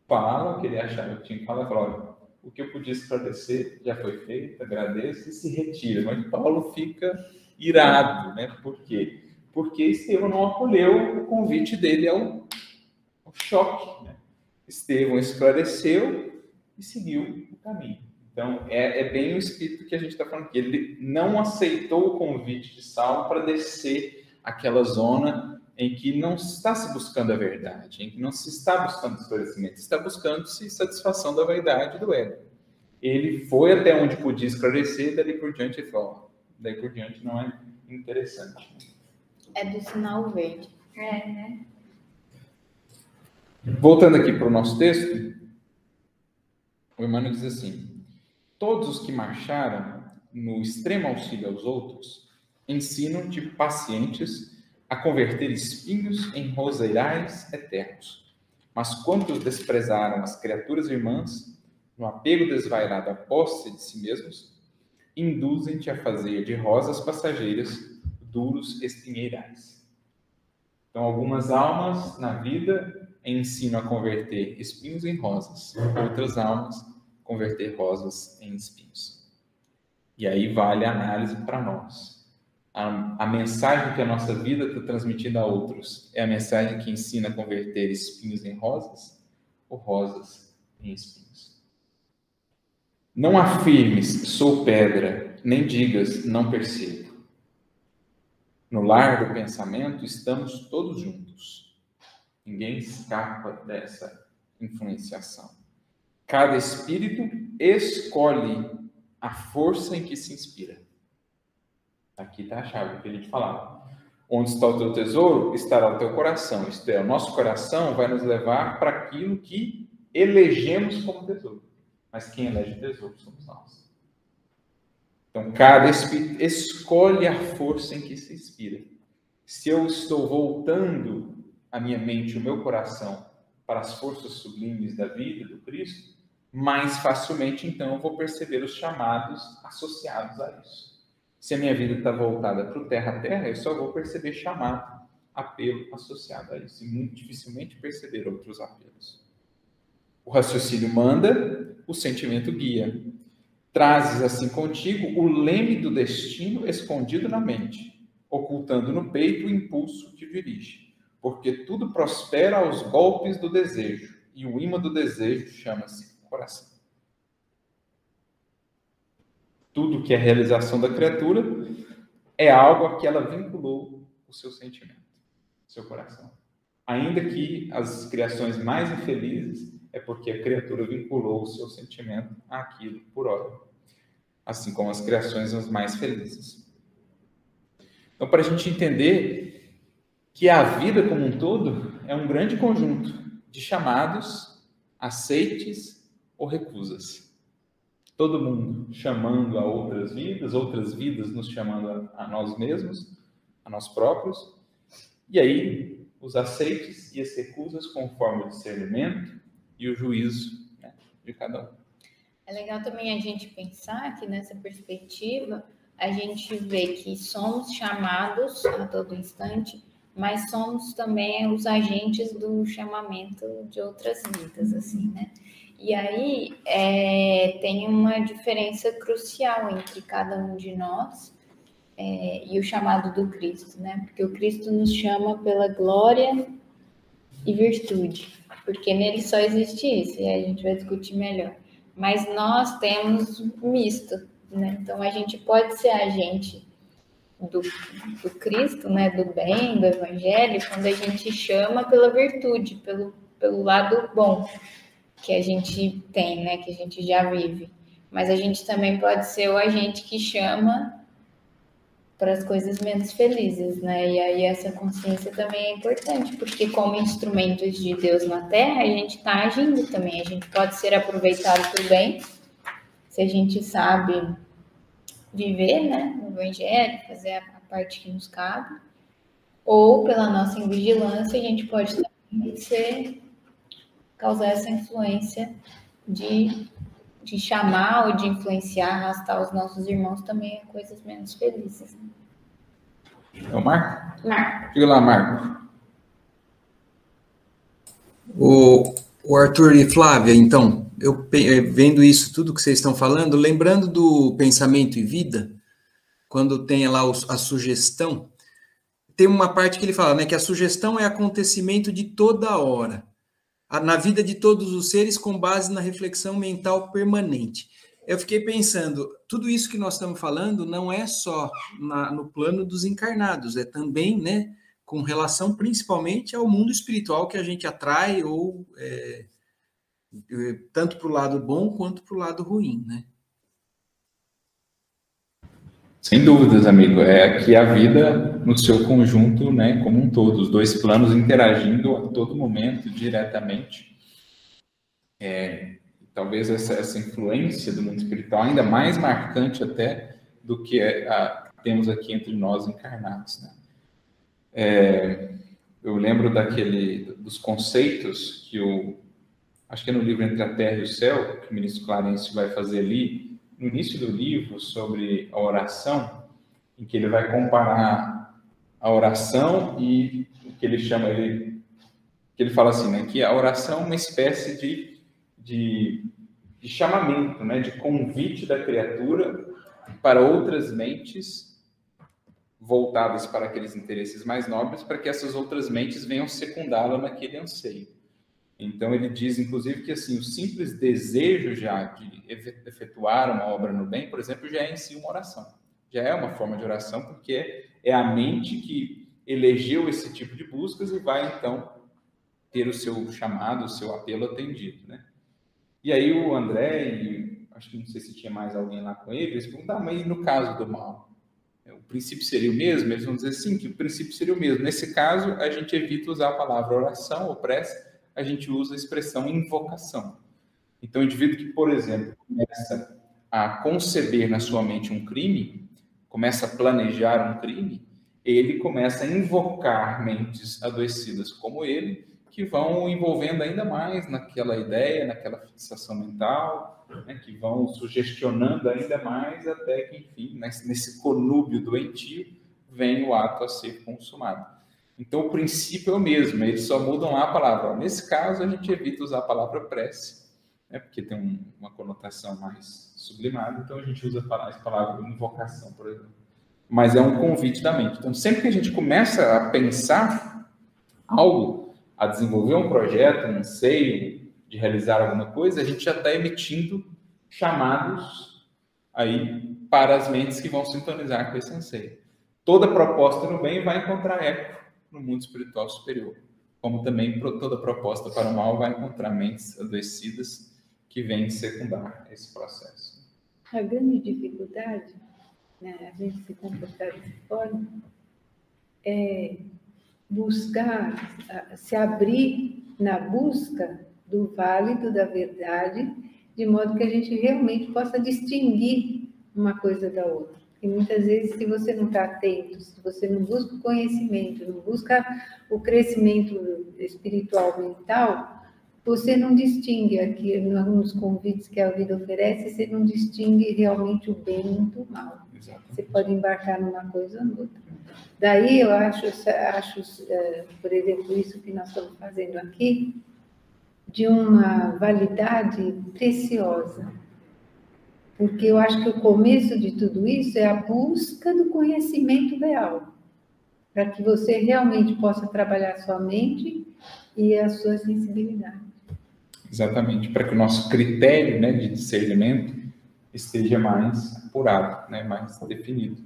fala o que ele achava que tinha que falar, fala, olha, o que eu podia esclarecer já foi feito, agradeço e se retira. Mas Paulo fica irado, né? Por quê? Porque Estevão não acolheu o convite dele ao, ao choque. Né? Estevão esclareceu e seguiu o caminho. Então, é, é bem o espírito que a gente está falando aqui. Ele não aceitou o convite de Saulo para descer aquela zona em que não está se buscando a verdade, em que não se está buscando esclarecimento, está buscando-se satisfação da vaidade do ego. Ele foi até onde podia esclarecer, dali por diante ele falou, daí por diante não é interessante. É do sinal verde. É, né? Voltando aqui para o nosso texto, o Emmanuel diz assim: Todos os que marcharam no extremo auxílio aos outros ensinam de pacientes a converter espinhos em roseirais eternos. Mas quantos desprezaram as criaturas irmãs, no apego desvairado à posse de si mesmos, induzem-te a fazer de rosas passageiras duros espinheirais. Então, algumas almas na vida ensinam a converter espinhos em rosas, outras almas converter rosas em espinhos. E aí vale a análise para nós. A, a, mensagem que a nossa vida está transmitindo a outros é a mensagem que ensina a converter espinhos em rosas ou rosas em espinhos. Não afirmes, sou pedra, nem digas, não percebo. No lar do pensamento estamos todos juntos. Ninguém escapa dessa influenciação. Cada espírito escolhe a força em que se inspira. Aqui está a chave que a gente falava. Onde está o teu tesouro, estará o teu coração. Isto é, o nosso coração vai nos levar para aquilo que elegemos como tesouro. Mas quem elege o tesouro somos nós. Então, cada espírito escolhe a força em que se inspira. Se eu estou voltando a minha mente, o meu coração, para as forças sublimes da vida do Cristo, mais facilmente então eu vou perceber os chamados associados a isso. Se a minha vida está voltada para o terra a terra, eu só vou perceber chamado, apelo associado a isso, e muito dificilmente perceber outros apelos. O raciocínio manda, o sentimento guia. Trazes assim contigo o leme do destino escondido na mente, ocultando no peito o impulso que dirige, porque tudo prospera aos golpes do desejo, e o imã do desejo chama-se coração. Tudo que é realização da criatura é algo a que ela vinculou o seu sentimento, o seu coração. Ainda que as criações mais infelizes é porque a criatura vinculou o seu sentimento àquilo por hora, assim como as criações as mais felizes. Então, para a gente entender que a vida como um todo é um grande conjunto de chamados, aceites ou recusas. Todo mundo chamando a outras vidas, outras vidas nos chamando a, a nós mesmos, a nós próprios. E aí, os aceites e as recusas conforme o discernimento e o juízo né, de cada um. É legal também a gente pensar que nessa perspectiva a gente vê que somos chamados a todo instante, mas somos também os agentes do chamamento de outras vidas, assim, né? E aí é, tem uma diferença crucial entre cada um de nós é, e o chamado do Cristo, né? Porque o Cristo nos chama pela glória e virtude, porque nele só existe isso, e a gente vai discutir melhor. Mas nós temos misto, né? Então a gente pode ser agente do, do Cristo, né? Do bem, do Evangelho, quando a gente chama pela virtude, pelo, pelo lado bom que a gente tem, né, que a gente já vive. Mas a gente também pode ser o agente que chama para as coisas menos felizes, né? E aí essa consciência também é importante, porque como instrumentos de Deus na Terra, a gente está agindo também. A gente pode ser aproveitado o bem, se a gente sabe viver, né, no Evangelho, fazer a parte que nos cabe, ou pela nossa invigilância, a gente pode também ser causar essa influência de, de chamar ou de influenciar, arrastar os nossos irmãos também a coisas menos felizes. Né? É o Marco? Marco. Diga lá, Marco. O, o Arthur e Flávia, então, eu eh, vendo isso, tudo que vocês estão falando, lembrando do pensamento e vida, quando tem lá a sugestão, tem uma parte que ele fala, né, que a sugestão é acontecimento de toda hora na vida de todos os seres com base na reflexão mental permanente. Eu fiquei pensando, tudo isso que nós estamos falando não é só na, no plano dos encarnados, é também, né, com relação principalmente ao mundo espiritual que a gente atrai ou é, tanto para o lado bom quanto para o lado ruim, né? Sem dúvidas, amigo. É que a vida no seu conjunto, né, como um todo, os dois planos interagindo a todo momento, diretamente. É, talvez essa, essa influência do mundo espiritual ainda mais marcante até do que a, temos aqui entre nós encarnados. Né? É, eu lembro daquele dos conceitos que o acho que é no livro Entre a Terra e o Céu que o ministro Clarence vai fazer ali no início do livro sobre a oração, em que ele vai comparar a oração e o que ele chama ele que ele fala assim, né, que a oração é uma espécie de, de, de chamamento, né, de convite da criatura para outras mentes voltadas para aqueles interesses mais nobres, para que essas outras mentes venham secundá-la naquele anseio. Então ele diz, inclusive, que assim o simples desejo já de efetuar uma obra no bem, por exemplo, já é em si uma oração. Já é uma forma de oração, porque é a mente que elegeu esse tipo de buscas e vai então ter o seu chamado, o seu apelo atendido, né? E aí o André e acho que não sei se tinha mais alguém lá com ele, eles perguntaram, mas e no caso do mal? o princípio seria o mesmo? Eles vão dizer sim, que o princípio seria o mesmo. Nesse caso, a gente evita usar a palavra oração ou prece, a gente usa a expressão invocação. Então, o indivíduo que, por exemplo, começa a conceber na sua mente um crime, começa a planejar um crime, ele começa a invocar mentes adoecidas como ele, que vão envolvendo ainda mais naquela ideia, naquela fixação mental, né, que vão sugestionando ainda mais até que, enfim, nesse, nesse conúbio doentio, vem o ato a ser consumado. Então, o princípio é o mesmo, eles só mudam a palavra. Nesse caso, a gente evita usar a palavra prece, né, porque tem um, uma conotação mais sublimada, então a gente usa a palavra invocação, por exemplo. Mas é um convite da mente. Então, sempre que a gente começa a pensar algo, a desenvolver um projeto, um anseio, de realizar alguma coisa, a gente já está emitindo chamados aí para as mentes que vão sintonizar com esse anseio. Toda proposta no bem vai encontrar eco no mundo espiritual superior, como também toda proposta para o mal vai encontrar mentes adoecidas que vêm secundar esse processo. A grande dificuldade, né, a gente se comportar dessa forma, é buscar, se abrir na busca do válido, da verdade, de modo que a gente realmente possa distinguir uma coisa da outra. E muitas vezes, se você não está atento, se você não busca o conhecimento, não busca o crescimento espiritual mental, você não distingue aqui, nos convites que a vida oferece, você não distingue realmente o bem do mal. Exatamente. Você pode embarcar numa coisa ou noutra. Daí eu acho, acho, eh, por exemplo, isso que nós estamos fazendo aqui, de uma validade preciosa. Porque eu acho que o começo de tudo isso é a busca do conhecimento real, para que você realmente possa trabalhar sua mente e a sua sensibilidade. Exatamente, para que o nosso critério né, de discernimento esteja mais apurado, né, mais definido.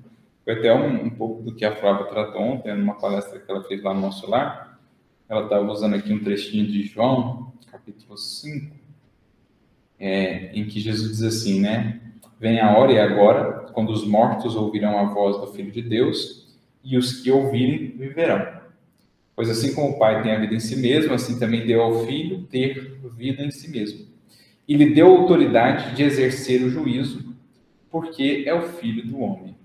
Foi até um, um pouco do que a Flávia tratou ontem, numa palestra que ela fez lá no nosso lar. Ela estava usando aqui um trechinho de João, capítulo 5, é, em que Jesus diz assim, né? Vem a hora e agora, quando os mortos ouvirão a voz do Filho de Deus, e os que ouvirem viverão. Pois assim como o Pai tem a vida em si mesmo, assim também deu ao Filho ter vida em si mesmo. E lhe deu autoridade de exercer o juízo, porque é o Filho do homem.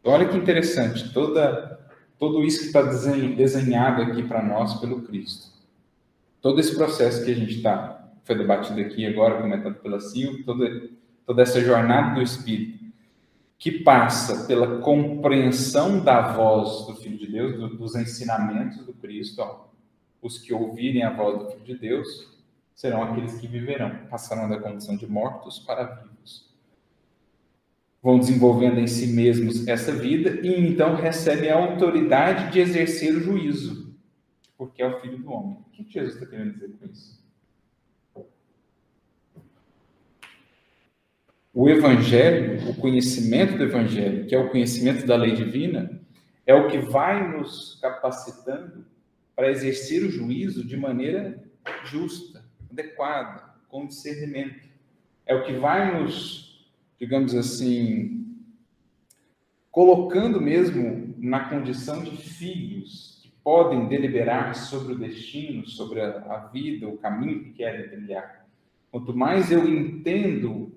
Então, olha que interessante, toda, tudo isso que está desenhado aqui para nós pelo Cristo todo esse processo que a gente está, foi debatido aqui agora, comentado pela Sil, toda, toda essa jornada do Espírito, que passa pela compreensão da voz do Filho de Deus, do, dos ensinamentos do Cristo, ó, os que ouvirem a voz do Filho de Deus serão aqueles que viverão, passarão da condição de mortos para vivos. Vão desenvolvendo em si mesmos essa vida e então recebem a autoridade de exercer o juízo porque é o filho do homem. O que Jesus está querendo dizer com isso? O evangelho, o conhecimento do evangelho, que é o conhecimento da lei divina, é o que vai nos capacitando para exercer o juízo de maneira justa, adequada, com discernimento. É o que vai nos, digamos assim, colocando mesmo na condição de filhos que podem deliberar sobre o destino, sobre a, vida, o caminho que querem trilhar. Quanto mais eu entendo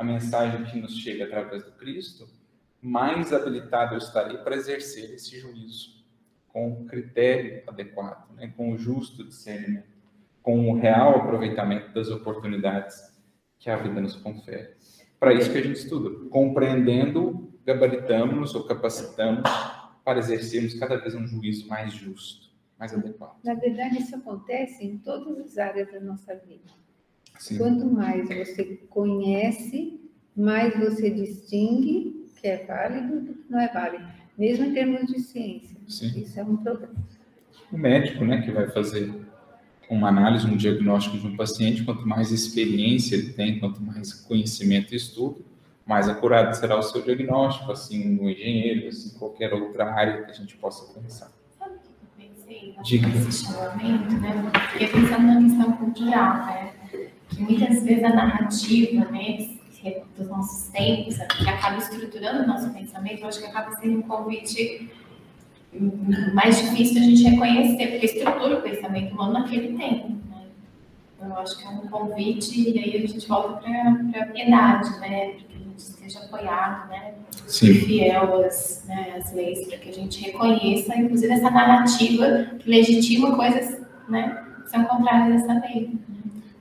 a mensagem que nos chega através do Cristo, mais habilitado eu estarei para exercer esse juízo com o critério adequado, né? com o justo discernimento, com o real aproveitamento das oportunidades que a vida nos confere. Para isso que a gente estuda, compreendendo, gabaritamos ou capacitamos para exercermos cada vez um juízo mais justo, mais adequado. Na verdade, isso acontece em todas as áreas da nossa vida. Sim. Quanto mais você conhece, mais você distingue que é válido do que não é válido, mesmo em termos de ciência. Sim. Isso é um problema. O médico, né, que vai fazer uma análise, um diagnóstico de um paciente, quanto mais experiência ele tem, quanto mais conhecimento e estudo, mais acurado será o seu diagnóstico, assim, no engenheiro, assim, qualquer outra área que a gente possa pensar. Sabe o que eu pensei? Diga. Esse né? Fiquei pensando na questão cultural, né? Que muitas vezes a narrativa, né, dos nossos tempos, que acaba estruturando o nosso pensamento, eu acho que acaba sendo um convite mais difícil a gente reconhecer, porque estrutura o pensamento humano naquele tempo. Né? Eu acho que é um convite, e aí a gente volta para a piedade, né? Para que a gente esteja apoiado, né? Sim. fiel às, né, às leis, para que a gente reconheça, inclusive, essa narrativa que legitima coisas né, que são contrárias a essa lei.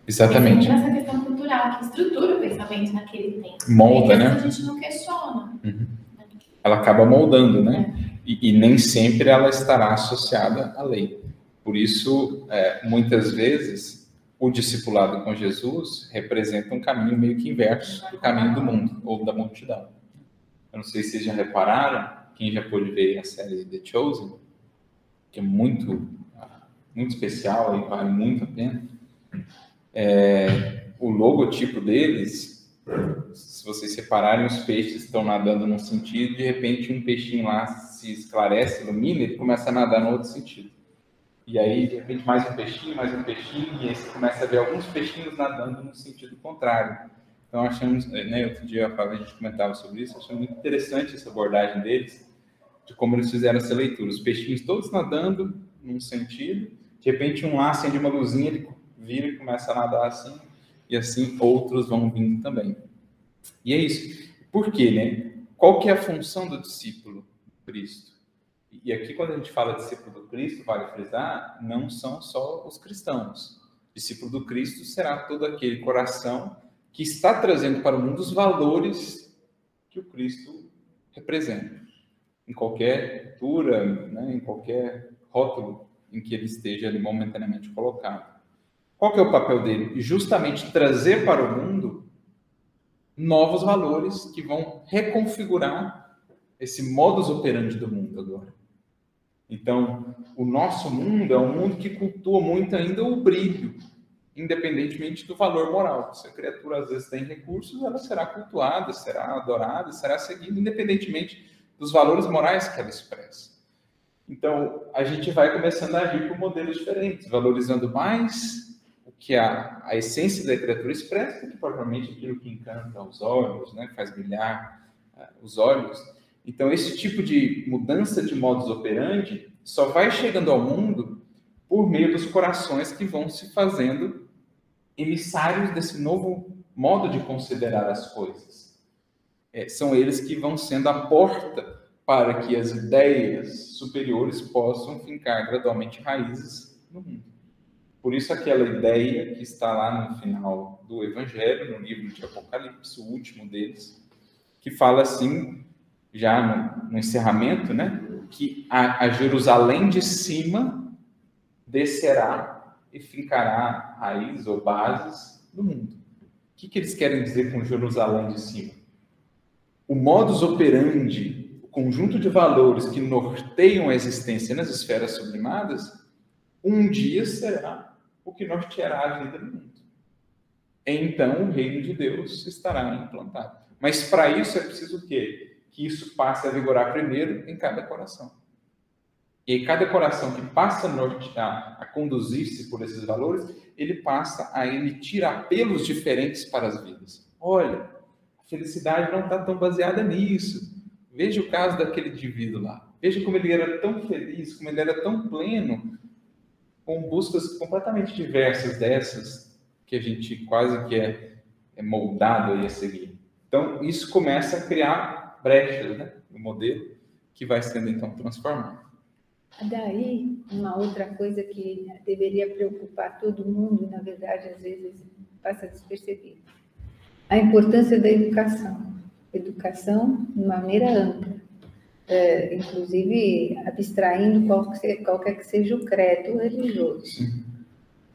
Exatamente. Essa questão cultural, que estrutura o pensamento naquele tempo. Molda, e que né? A gente não questiona. Ela acaba moldando, né? E, e nem sempre ela estará associada à lei. Por isso, é, muitas vezes, o discipulado com Jesus representa um caminho meio que inverso do caminho do mundo ou da multidão. Eu não sei se vocês já repararam, quem já pôde ver a série The Chosen, que é muito, muito especial e vale muito a pena. É, o logotipo deles, se vocês separarem, os peixes estão nadando num sentido, de repente um peixinho lá se esclarece, ilumina, ele começa a nadar no outro sentido. E aí, de repente, mais um peixinho, mais um peixinho, e aí você começa a ver alguns peixinhos nadando no sentido contrário. Então, achamos, né, outro dia a gente comentava sobre isso, achei muito interessante essa abordagem deles, de como eles fizeram essa leitura. Os peixinhos todos nadando num sentido, de repente um lá acende uma luzinha, ele vira e começa a nadar assim, e assim outros vão vindo também. E é isso. Por quê, né? Qual que é a função do discípulo do Cristo? E aqui, quando a gente fala discípulo do Cristo, vale frisar, não são só os cristãos. Discípulo do Cristo será todo aquele coração que está trazendo para o mundo os valores que o Cristo representa. Em qualquer cultura, né, em qualquer rótulo em que ele esteja ali momentaneamente colocado. Qual que é o papel dele? Justamente trazer para o mundo novos valores que vão reconfigurar esse modus operandi do mundo agora. Então, o nosso mundo é um mundo que cultua muito ainda o brilho, independentemente do valor moral. Se a criatura às vezes tem recursos, ela será cultuada, será adorada, será seguida, independentemente dos valores morais que ela expressa. Então, a gente vai começando a agir por modelos diferentes, valorizando mais que a, a essência da criatura expressa, que provavelmente aquilo que encanta os olhos, né, faz brilhar uh, os olhos. Então, esse tipo de mudança de modus operandi só vai chegando ao mundo por meio dos corações que vão se fazendo emissários desse novo modo de considerar as coisas. É, são eles que vão sendo a porta para que as ideias superiores possam fincar gradualmente raízes no mundo. Por isso, aquela ideia que está lá no final do Evangelho, no livro de Apocalipse, o último deles, que fala assim, já no, no encerramento, né, que a, a Jerusalém de cima descerá e fincará raízes ou bases no mundo. O que, que eles querem dizer com Jerusalém de cima? O modus operandi, o conjunto de valores que norteiam a existência nas esferas sublimadas, um dia será o que norteará a vida no mundo. Então o reino de Deus estará implantado. Mas para isso é preciso o quê? Que isso passe a vigorar primeiro em cada coração. E cada coração que passa a, nortear, a conduzir-se por esses valores, ele passa a emitir apelos diferentes para as vidas. Olha, a felicidade não está tão baseada nisso. Veja o caso daquele indivíduo lá. Veja como ele era tão feliz, como ele era tão pleno, com buscas completamente diversas dessas que a gente quase que é, é moldado a seguir. Então, isso começa a criar brechas né, no modelo que vai sendo então transformado. Daí, uma outra coisa que deveria preocupar todo mundo, na verdade, às vezes passa despercebido, a importância da educação. Educação de maneira ampla, é, inclusive abstraindo qualquer, qualquer que seja o credo religioso.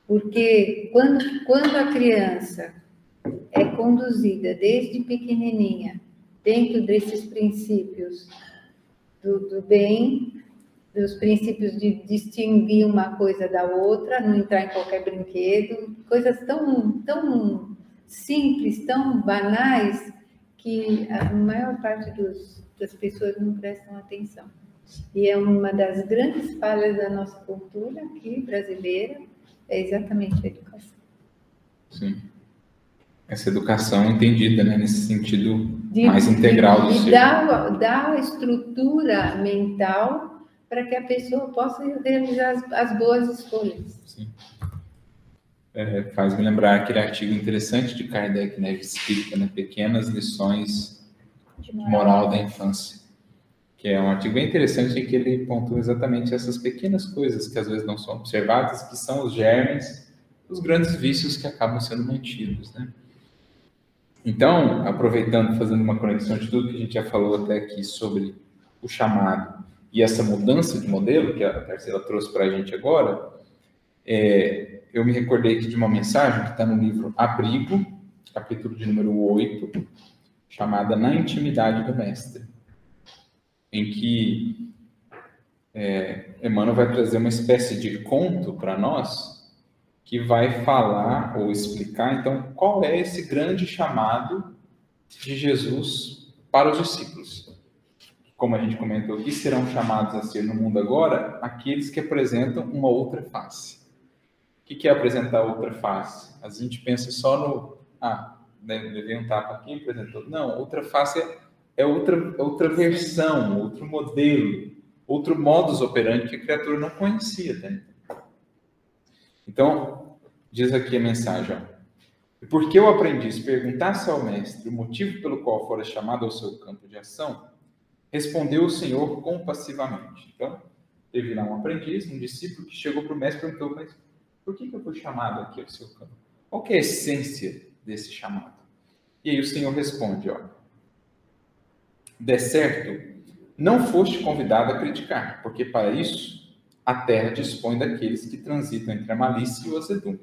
Porque quando, quando a criança é conduzida desde pequenininha dentro desses princípios do, do bem, dos princípios de distinguir uma coisa da outra, não entrar em qualquer brinquedo, coisas tão, tão simples, tão banais, que a maior parte dos, das pessoas não prestam atenção. E é uma das grandes falhas da nossa cultura aqui, brasileira, é exatamente a educação. Sim. Essa educação entendida, né, nesse sentido de, mais integral do de, dar, dar a estrutura mental para que a pessoa possa realizar as, as boas escolhas. Sim. É, faz me lembrar aquele artigo interessante de Kardec, né, que explica né, pequenas lições moral da infância, que é um artigo bem interessante em que ele pontua exatamente essas pequenas coisas que às vezes não são observadas, que são os germes dos grandes vícios que acabam sendo mantidos, né? Então, aproveitando, fazendo uma conexão de tudo que a gente já falou até aqui sobre o chamado e essa mudança de modelo que a Terceira trouxe para a gente agora, é, eu me recordei aqui de uma mensagem que está no livro Abrigo, capítulo de número 8, chamada Na Intimidade do Mestre, em que é, Emmanuel vai trazer uma espécie de conto para nós que vai falar ou explicar, então, qual é esse grande chamado de Jesus para os discípulos. Como a gente comentou aqui, serão chamados a ser no mundo agora aqueles que apresentam uma outra face. O que é apresentar outra face? A gente pensa só no. Ah, levei um tapa aqui, apresentou. Não, outra face é, é outra, outra versão, outro modelo, outro modus operandi que a criatura não conhecia. Tá? Então, diz aqui a mensagem: ó, porque o aprendiz perguntasse ao mestre o motivo pelo qual fora chamado ao seu campo de ação, respondeu o Senhor compassivamente. Então, teve lá um aprendiz, um discípulo, que chegou para o mestre e perguntou: Mas por que, que eu fui chamado aqui ao seu campo? Qual é a essência desse chamado? E aí o Senhor responde: ó, De certo, não foste convidado a criticar, porque para isso a terra dispõe daqueles que transitam entre a malícia e o azedume.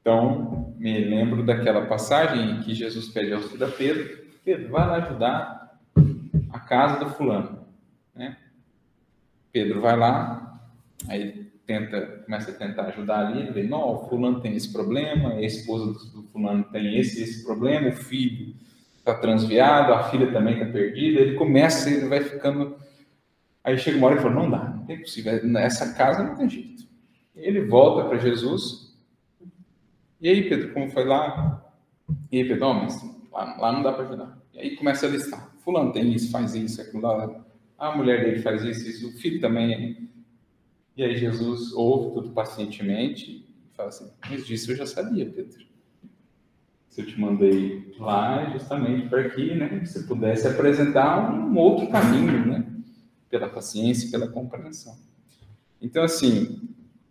Então, me lembro daquela passagem em que Jesus pede ao filho Pedro, Pedro, vai lá ajudar a casa do fulano. Né? Pedro vai lá, aí tenta, começa a tentar ajudar ali, vê, não, o fulano tem esse problema, a esposa do fulano tem esse esse problema, o filho está transviado, a filha também está perdida, ele começa, ele vai ficando Aí chega uma hora e fala: não dá, não tem possível, nessa casa não tem jeito. Ele volta para Jesus. E aí, Pedro, como foi lá? E aí, Pedro, oh, mas lá, lá não dá para ajudar. E aí começa a listar: Fulano tem isso, faz isso, aquilo lá. A mulher dele faz isso, isso, o filho também. E aí Jesus ouve tudo pacientemente e fala assim: Mas disso eu já sabia, Pedro. Se eu te mandei lá, justamente para que né, você pudesse apresentar um outro caminho, né? pela paciência pela compreensão. Então, assim,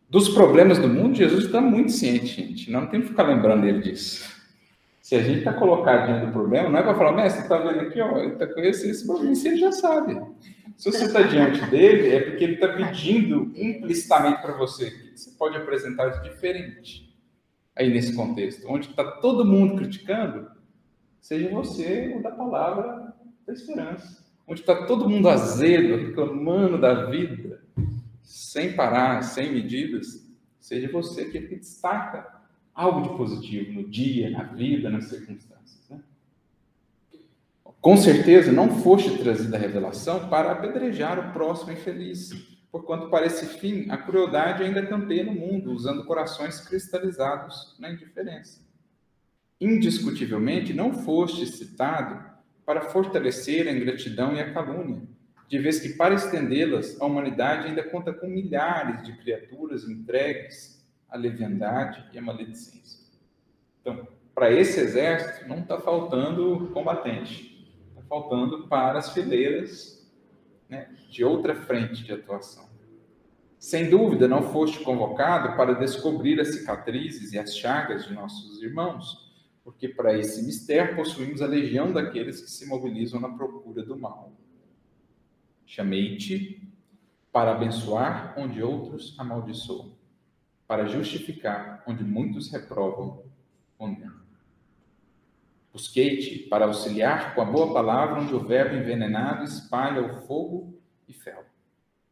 dos problemas do mundo, Jesus está muito ciente, gente. Não tem que ficar lembrando ele disso. Se a gente está diante do problema, não é para falar, mestre, está vendo aqui, ó, ele está com esse, esse problema, ele já sabe. Se você está diante dele, é porque ele está pedindo implicitamente para você. Que você pode apresentar de diferente aí nesse contexto, onde está todo mundo criticando, seja você o da palavra da esperança. Onde está todo mundo azedo, reclamando da vida, sem parar, sem medidas, seja você aquele que destaca algo de positivo no dia, na vida, nas circunstâncias. Né? Com certeza não foste trazida a revelação para apedrejar o próximo infeliz, porquanto para esse fim a crueldade ainda campeia no mundo, usando corações cristalizados na indiferença. Indiscutivelmente não foste citado para fortalecer a ingratidão e a calúnia, de vez que para estendê-las a humanidade ainda conta com milhares de criaturas entregues à leviandade e à maledicência. Então, para esse exército não está faltando combatente, está faltando para as fileiras né, de outra frente de atuação. Sem dúvida, não foste convocado para descobrir as cicatrizes e as chagas de nossos irmãos, porque para esse mistério possuímos a legião daqueles que se mobilizam na procura do mal. Chamei-te para abençoar onde outros amaldiçoam, para justificar onde muitos reprovam, condenam. Busquei-te para auxiliar com a boa palavra onde o verbo envenenado espalha o fogo e fel.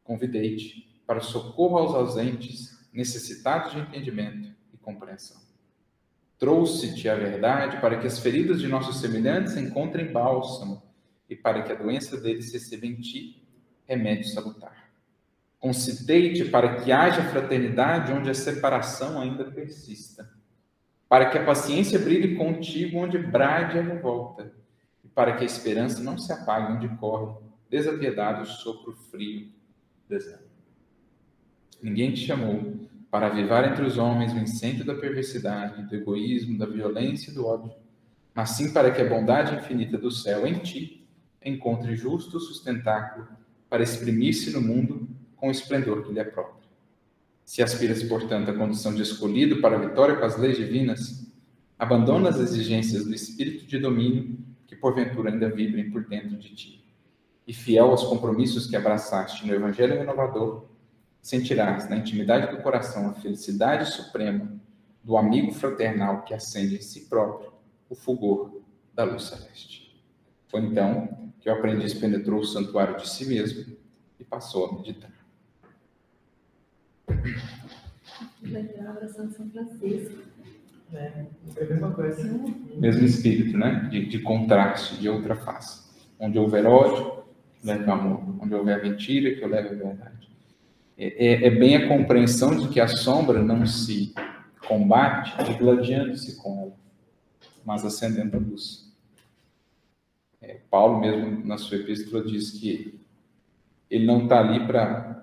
Convidei-te para socorro aos ausentes, necessitados de entendimento e compreensão. Trouxe-te a verdade para que as feridas de nossos semelhantes encontrem bálsamo e para que a doença deles receba em ti remédio salutar. Concitei-te para que haja fraternidade onde a separação ainda persista, para que a paciência brilhe contigo onde brade a revolta, e para que a esperança não se apague onde corre, desapiedado sopro frio desânimo. Ninguém te chamou para avivar entre os homens o incêndio da perversidade, do egoísmo, da violência e do ódio, mas sim para que a bondade infinita do céu em ti encontre justo sustentáculo para exprimir-se no mundo com o esplendor que lhe é próprio. Se aspiras, portanto, à condição de escolhido para a vitória com as leis divinas, abandona as exigências do espírito de domínio que porventura ainda vibrem por dentro de ti. E fiel aos compromissos que abraçaste no Evangelho renovador, sentirás na intimidade do coração a felicidade suprema do amigo fraternal que acende em si próprio o fulgor da luz celeste. Foi então que o aprendiz penetrou o santuário de si mesmo e passou a meditar. São Francisco. É, é a mesma coisa. Mesmo espírito, né? De, de contraste, de outra face. Onde houver ódio, leve amor. Onde houver mentira, que eu leve a verdade. É, é, é, bem a compreensão de que a sombra não se combate digladiando-se com ela, mas acendendo a luz. É, Paulo mesmo na sua epístola diz que ele não está ali para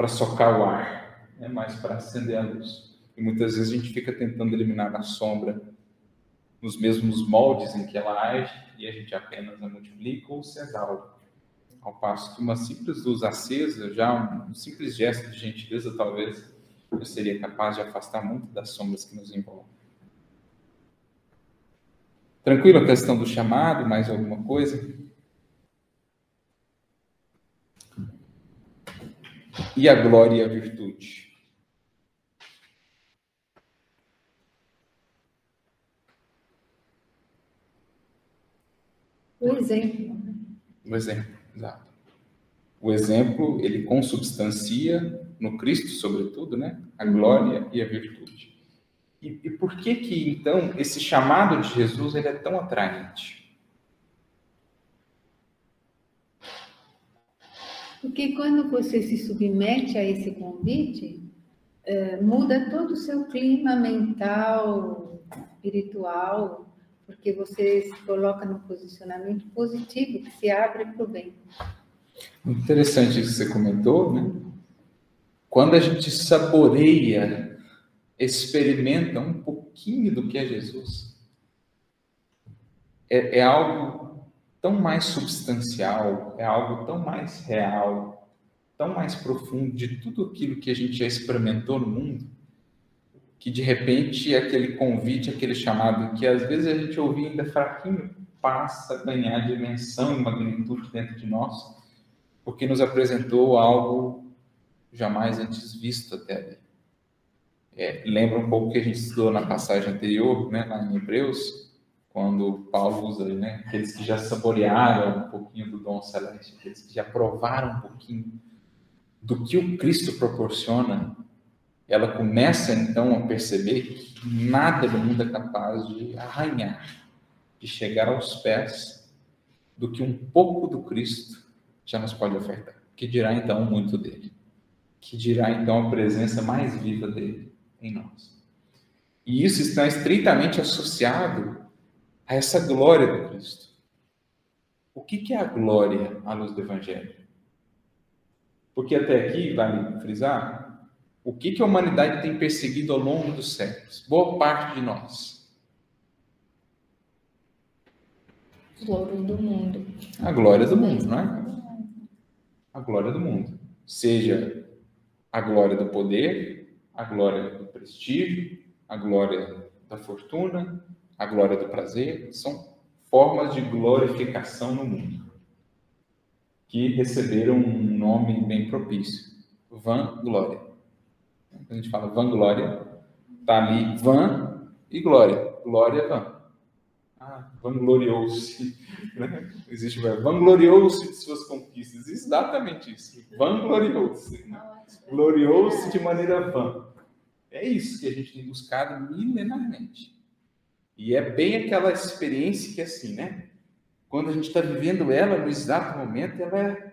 para socar o ar, é mais para acender a luz. E muitas vezes a gente fica tentando eliminar a sombra nos mesmos moldes em que ela age e a gente apenas a multiplica ou se exalta. Ao passo que uma simples luz acesa, já um, simples gesto de gentileza, talvez, eu seria capaz de afastar muito das sombras que nos envolvem. Tranquilo a questão do chamado, mais alguma coisa? E a glória e a virtude? O exemplo. O exemplo. Exato. O exemplo, ele consubstancia no Cristo, sobretudo, né? A glória e a virtude. E, e por que que, então, esse chamado de Jesus ele é tão atraente? Porque quando você se submete a esse convite, é, muda todo o seu clima mental, espiritual, porque você se coloca num posicionamento positivo, que se abre para o bem. Interessante isso que você comentou, né? Quando a gente saboreia, experimenta um pouquinho do que é Jesus, é, é algo tão mais substancial, é algo tão mais real, tão mais profundo de tudo aquilo que a gente já experimentou no mundo, que de repente aquele convite, aquele chamado que às vezes a gente ouvia ainda fraquinho, passa a ganhar dimensão e magnitude dentro de nós, porque nos apresentou algo jamais antes visto até ali. É, lembra um pouco que a gente estudou na passagem anterior, né, lá em Hebreus, quando Paulo usa né, aqueles que já saborearam um pouquinho do dom celeste, aqueles que já provaram um pouquinho do que o Cristo proporciona ela começa então a perceber que nada no mundo é capaz de arranhar, de chegar aos pés do que um pouco do Cristo já nos pode ofertar. Que dirá então muito dele? Que dirá então a presença mais viva dele em nós? E isso está estritamente associado a essa glória do Cristo. o que, que é a glória à luz do Evangelho? Porque até aqui, vale frisar, o que, que a humanidade tem perseguido ao longo dos séculos? Boa parte de nós. Glória do mundo. A glória do mundo, não é? A glória do mundo. Seja a glória do poder, a glória do prestígio, a glória da fortuna, a glória do prazer, são formas de glorificação no mundo que receberam um nome bem propício, vanglória. Quando a gente fala vanglória, está ali van e glória, glória van. Ah, vangloriou-se. Né? Existe o vangloriou-se de suas conquistas. Exatamente isso. Vangloriou-se. Né? Gloriou-se de maneira vã. É isso que a gente tem buscado milenarmente. E é bem aquela experiência que, assim, né? Quando a gente está vivendo ela no exato momento, ela é,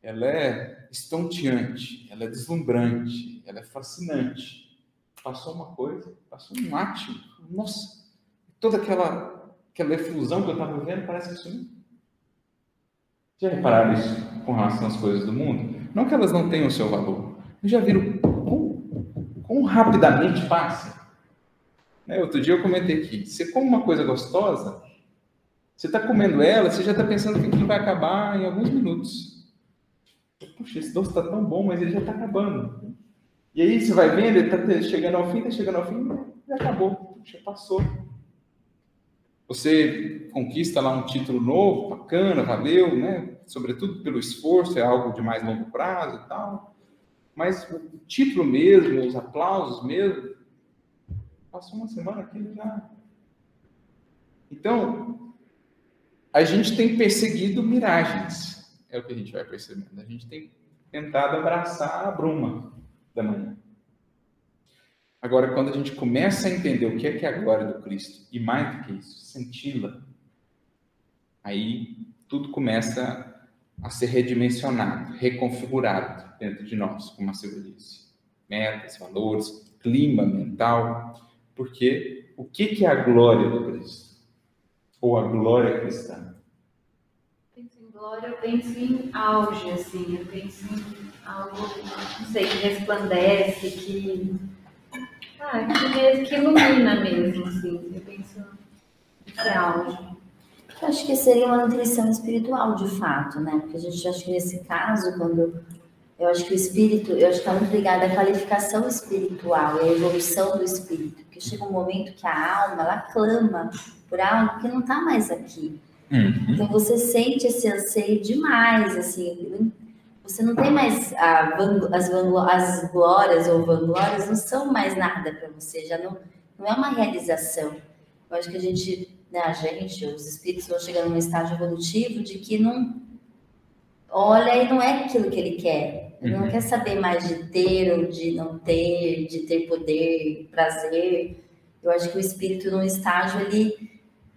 ela é estonteante, ela é deslumbrante, ela é fascinante. Passou uma coisa, passou um átimo, nossa, toda aquela, aquela efusão que eu estava vivendo parece que sumiu. Já repararam isso com relação às coisas do mundo? Não que elas não tenham o seu valor, já viram quão, quão rapidamente passa. É, outro dia eu comentei aqui, você come uma coisa gostosa, você está comendo ela, você já está pensando que aquilo vai acabar em alguns minutos. Puxa, esse doce está tão bom, mas ele já está acabando. E aí você vai vendo, ele está chegando ao fim, está chegando ao fim, já acabou, já passou. Você conquista lá um título novo, bacana, valeu, né? Sobretudo pelo esforço, é algo de mais longo prazo e tal. Mas o título mesmo, os aplausos mesmo, Passou uma semana aquilo já. Então, a gente tem perseguido miragens. É o que a gente vai percebendo. A gente tem tentado abraçar a bruma da manhã. Agora, quando a gente começa a entender o que é que é a glória do Cristo, e mais do que isso, senti-la, aí tudo começa a ser redimensionado, reconfigurado dentro de nós, como a Silvia disse. Metas, valores, clima mental. Porque o que, que é a glória do Cristo? Ou a glória cristã? Eu penso em glória, eu penso em auge, assim, eu penso em algo, não sei, que resplandece, que. Ah, que, mesmo, que ilumina mesmo, assim. Eu penso em auge. Eu acho que seria uma nutrição espiritual, de fato, né? Porque a gente acha que nesse caso, quando eu acho que o espírito, eu acho que está muito ligado à qualificação espiritual e à evolução do espírito, porque chega um momento que a alma ela clama por algo que não está mais aqui. Uhum. Então você sente esse anseio demais, assim, você não tem mais a, as, as glórias ou vanglórias não são mais nada para você, já não, não é uma realização. Eu acho que a gente, né, a gente, os espíritos vão chegando num estágio evolutivo de que não olha e não é aquilo que ele quer. Ele uhum. não quer saber mais de ter ou de não ter, de ter poder, prazer. Eu acho que o espírito, num estágio, ele,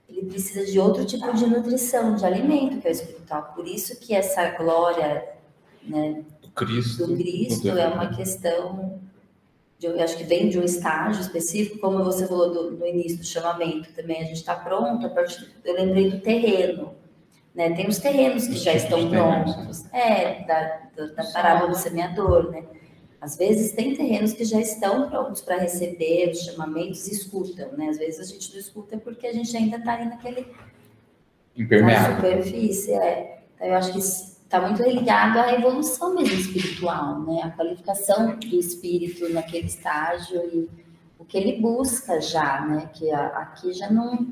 ele precisa de outro tipo de nutrição, de alimento, que é o espiritual. Por isso que essa glória né, do Cristo, do Cristo é uma questão, de, eu acho que vem de um estágio específico, como você falou do, no início do chamamento também, a gente está pronto, a partir, eu lembrei do terreno né? Tem os terrenos que já estão prontos, é, da, da, da parábola do semeador, né? Às vezes tem terrenos que já estão prontos para receber os chamamentos e escutam, né? Às vezes a gente não escuta porque a gente ainda está ali naquele impermeável. Na superfície, é. Então, eu acho que está muito ligado à evolução mesmo espiritual, né? A qualificação do espírito naquele estágio e o que ele busca já, né? Que aqui já não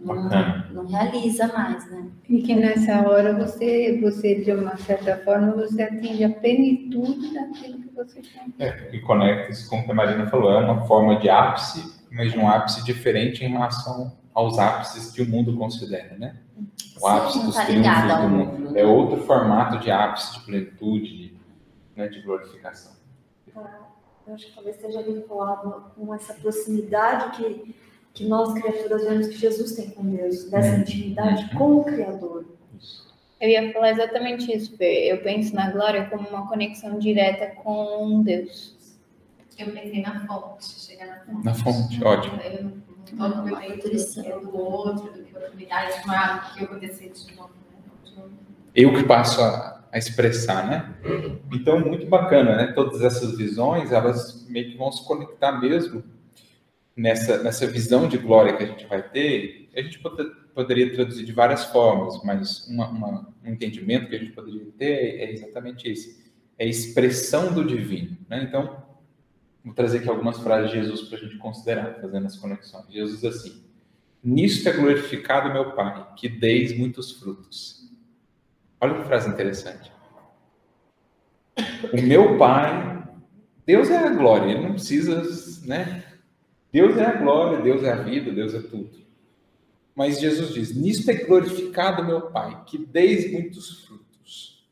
não, não, realiza mais, né? E que nessa hora você, você, de uma certa forma, você atinge a plenitude daquilo que você quer. É, e conecta-se com o que a Marina falou, é uma forma de ápice, mas de um ápice diferente em relação aos ápices que o mundo considera, né? O Sim, ápice dos tá triunfos do mundo. mundo. Né? É outro formato de ápice, de plenitude, de, né, de glorificação. Ah, eu acho que talvez esteja vinculado com essa proximidade que que nós, criaturas, vemos que Jesus tem com Deus, dessa uhum. intimidade com o Criador. Eu ia falar exatamente isso, Fê. Eu penso na glória como uma conexão direta com Deus. Eu pensei na fonte, chegar na fonte. Na fonte, ótimo. Do que é do outro, do que de que eu acontecer de novo. né? Eu que passo a, a expressar, né? Então, muito bacana, né? Todas essas visões, elas meio que vão se conectar mesmo nessa, nessa visão de glória que a gente vai ter. A gente pode- poderia traduzir de várias formas, mas uma- uma- um entendimento que a gente poderia ter é exatamente esse. É expressão do divino, né? Então, vou trazer aqui algumas frases de Jesus para a gente considerar, fazendo as conexões. Jesus diz assim, Nisto é glorificado meu Pai, que deis muitos frutos. Olha que frase interessante. O meu Pai, Deus é a glória, ele não precisa, né? Deus é a glória, Deus é a vida, Deus é tudo. Mas Jesus diz: Nisto é glorificado meu Pai, que deis muitos frutos.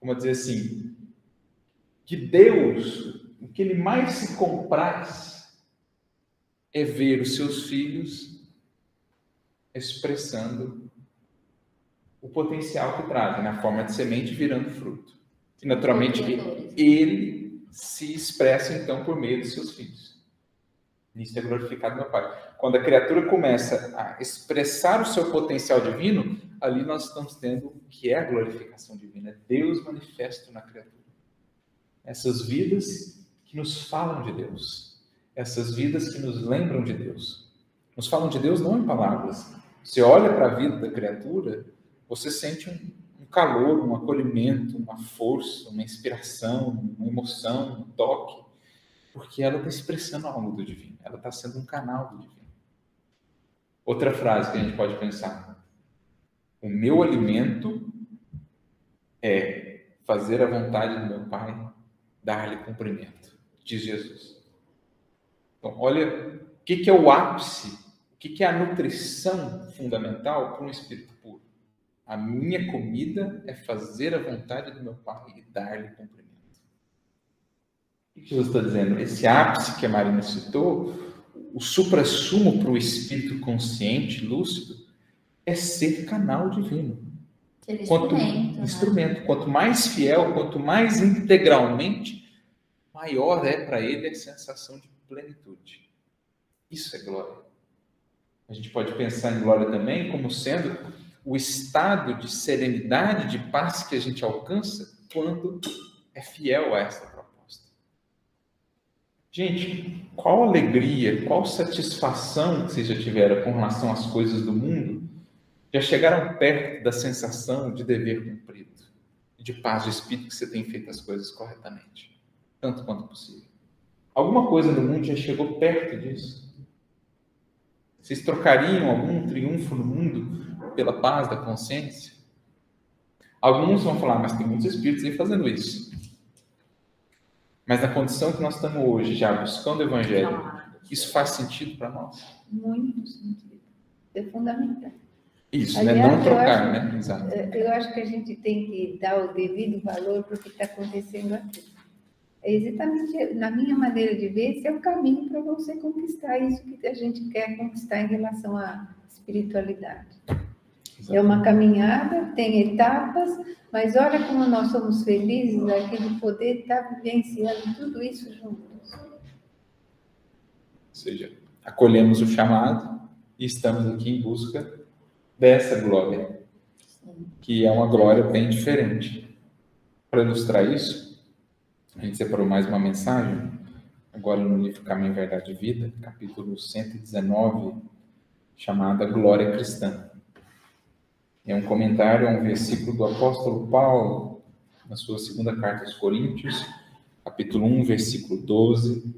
Como dizer assim, que Deus, o que ele mais se compraz é ver os seus filhos expressando o potencial que trazem na forma de semente virando fruto. E naturalmente ele se expressa então por meio dos seus filhos. Nisso é glorificado meu Pai. Quando a criatura começa a expressar o seu potencial divino, ali nós estamos tendo o que é a glorificação divina, é Deus manifesto na criatura. Essas vidas que nos falam de Deus, essas vidas que nos lembram de Deus. Nos falam de Deus não em palavras. Você olha para a vida da criatura, você sente um, um calor, um acolhimento, uma força, uma inspiração, uma emoção, um toque, porque ela está expressando algo do divino, ela está sendo um canal do divino. Outra frase que a gente pode pensar: o meu alimento é fazer a vontade do meu Pai, dar-lhe cumprimento, diz Jesus. Então, olha o que, é o ápice, o que é a nutrição fundamental para um espírito puro. A minha comida é fazer a vontade do meu Pai e dar-lhe cumprimento. O que Jesus está dizendo? Esse ápice que a Marina citou, o supra-sumo para o espírito consciente, lúcido, é ser canal divino. Aquele Quanto instrumento, né? instrumento, quanto mais fiel, quanto mais integralmente, maior é para ele a sensação de plenitude. Isso é glória. A gente pode pensar em glória também como sendo o estado de serenidade, de paz que a gente alcança quando é fiel a essa. Gente, qual alegria, qual satisfação que vocês já tiveram com relação às coisas do mundo? Já chegaram perto da sensação de dever cumprido, de paz de espírito que você tem feito as coisas corretamente, tanto quanto possível. Alguma coisa no mundo já chegou perto disso? Vocês trocariam algum triunfo no mundo pela paz da consciência? Alguns vão falar, mas tem muitos espíritos aí fazendo isso. Mas na condição que nós estamos hoje, já buscando o evangelho, isso faz sentido para nós? Muito sentido. É fundamental. Isso, Aliás, né? Não trocar, acho- né? Exato. É, Eu acho que a gente tem que dar o devido valor para o que está acontecendo aqui. É exatamente, na minha maneira de ver, esse é o caminho para você conquistar isso que a gente quer conquistar em relação à espiritualidade. É uma caminhada, tem etapas, mas olha como nós somos felizes aqui de poder estar vivenciando tudo isso juntos. Ou seja, acolhemos o chamado e estamos aqui em busca dessa glória, que é uma glória bem diferente. Para ilustrar isso, a gente separou mais uma mensagem, agora no livro Caminho, Verdade e Vida, capítulo 119, chamada Glória Cristã. É um comentário a um versículo do apóstolo Paulo, na sua segunda carta aos Coríntios, capítulo 1, versículo 12,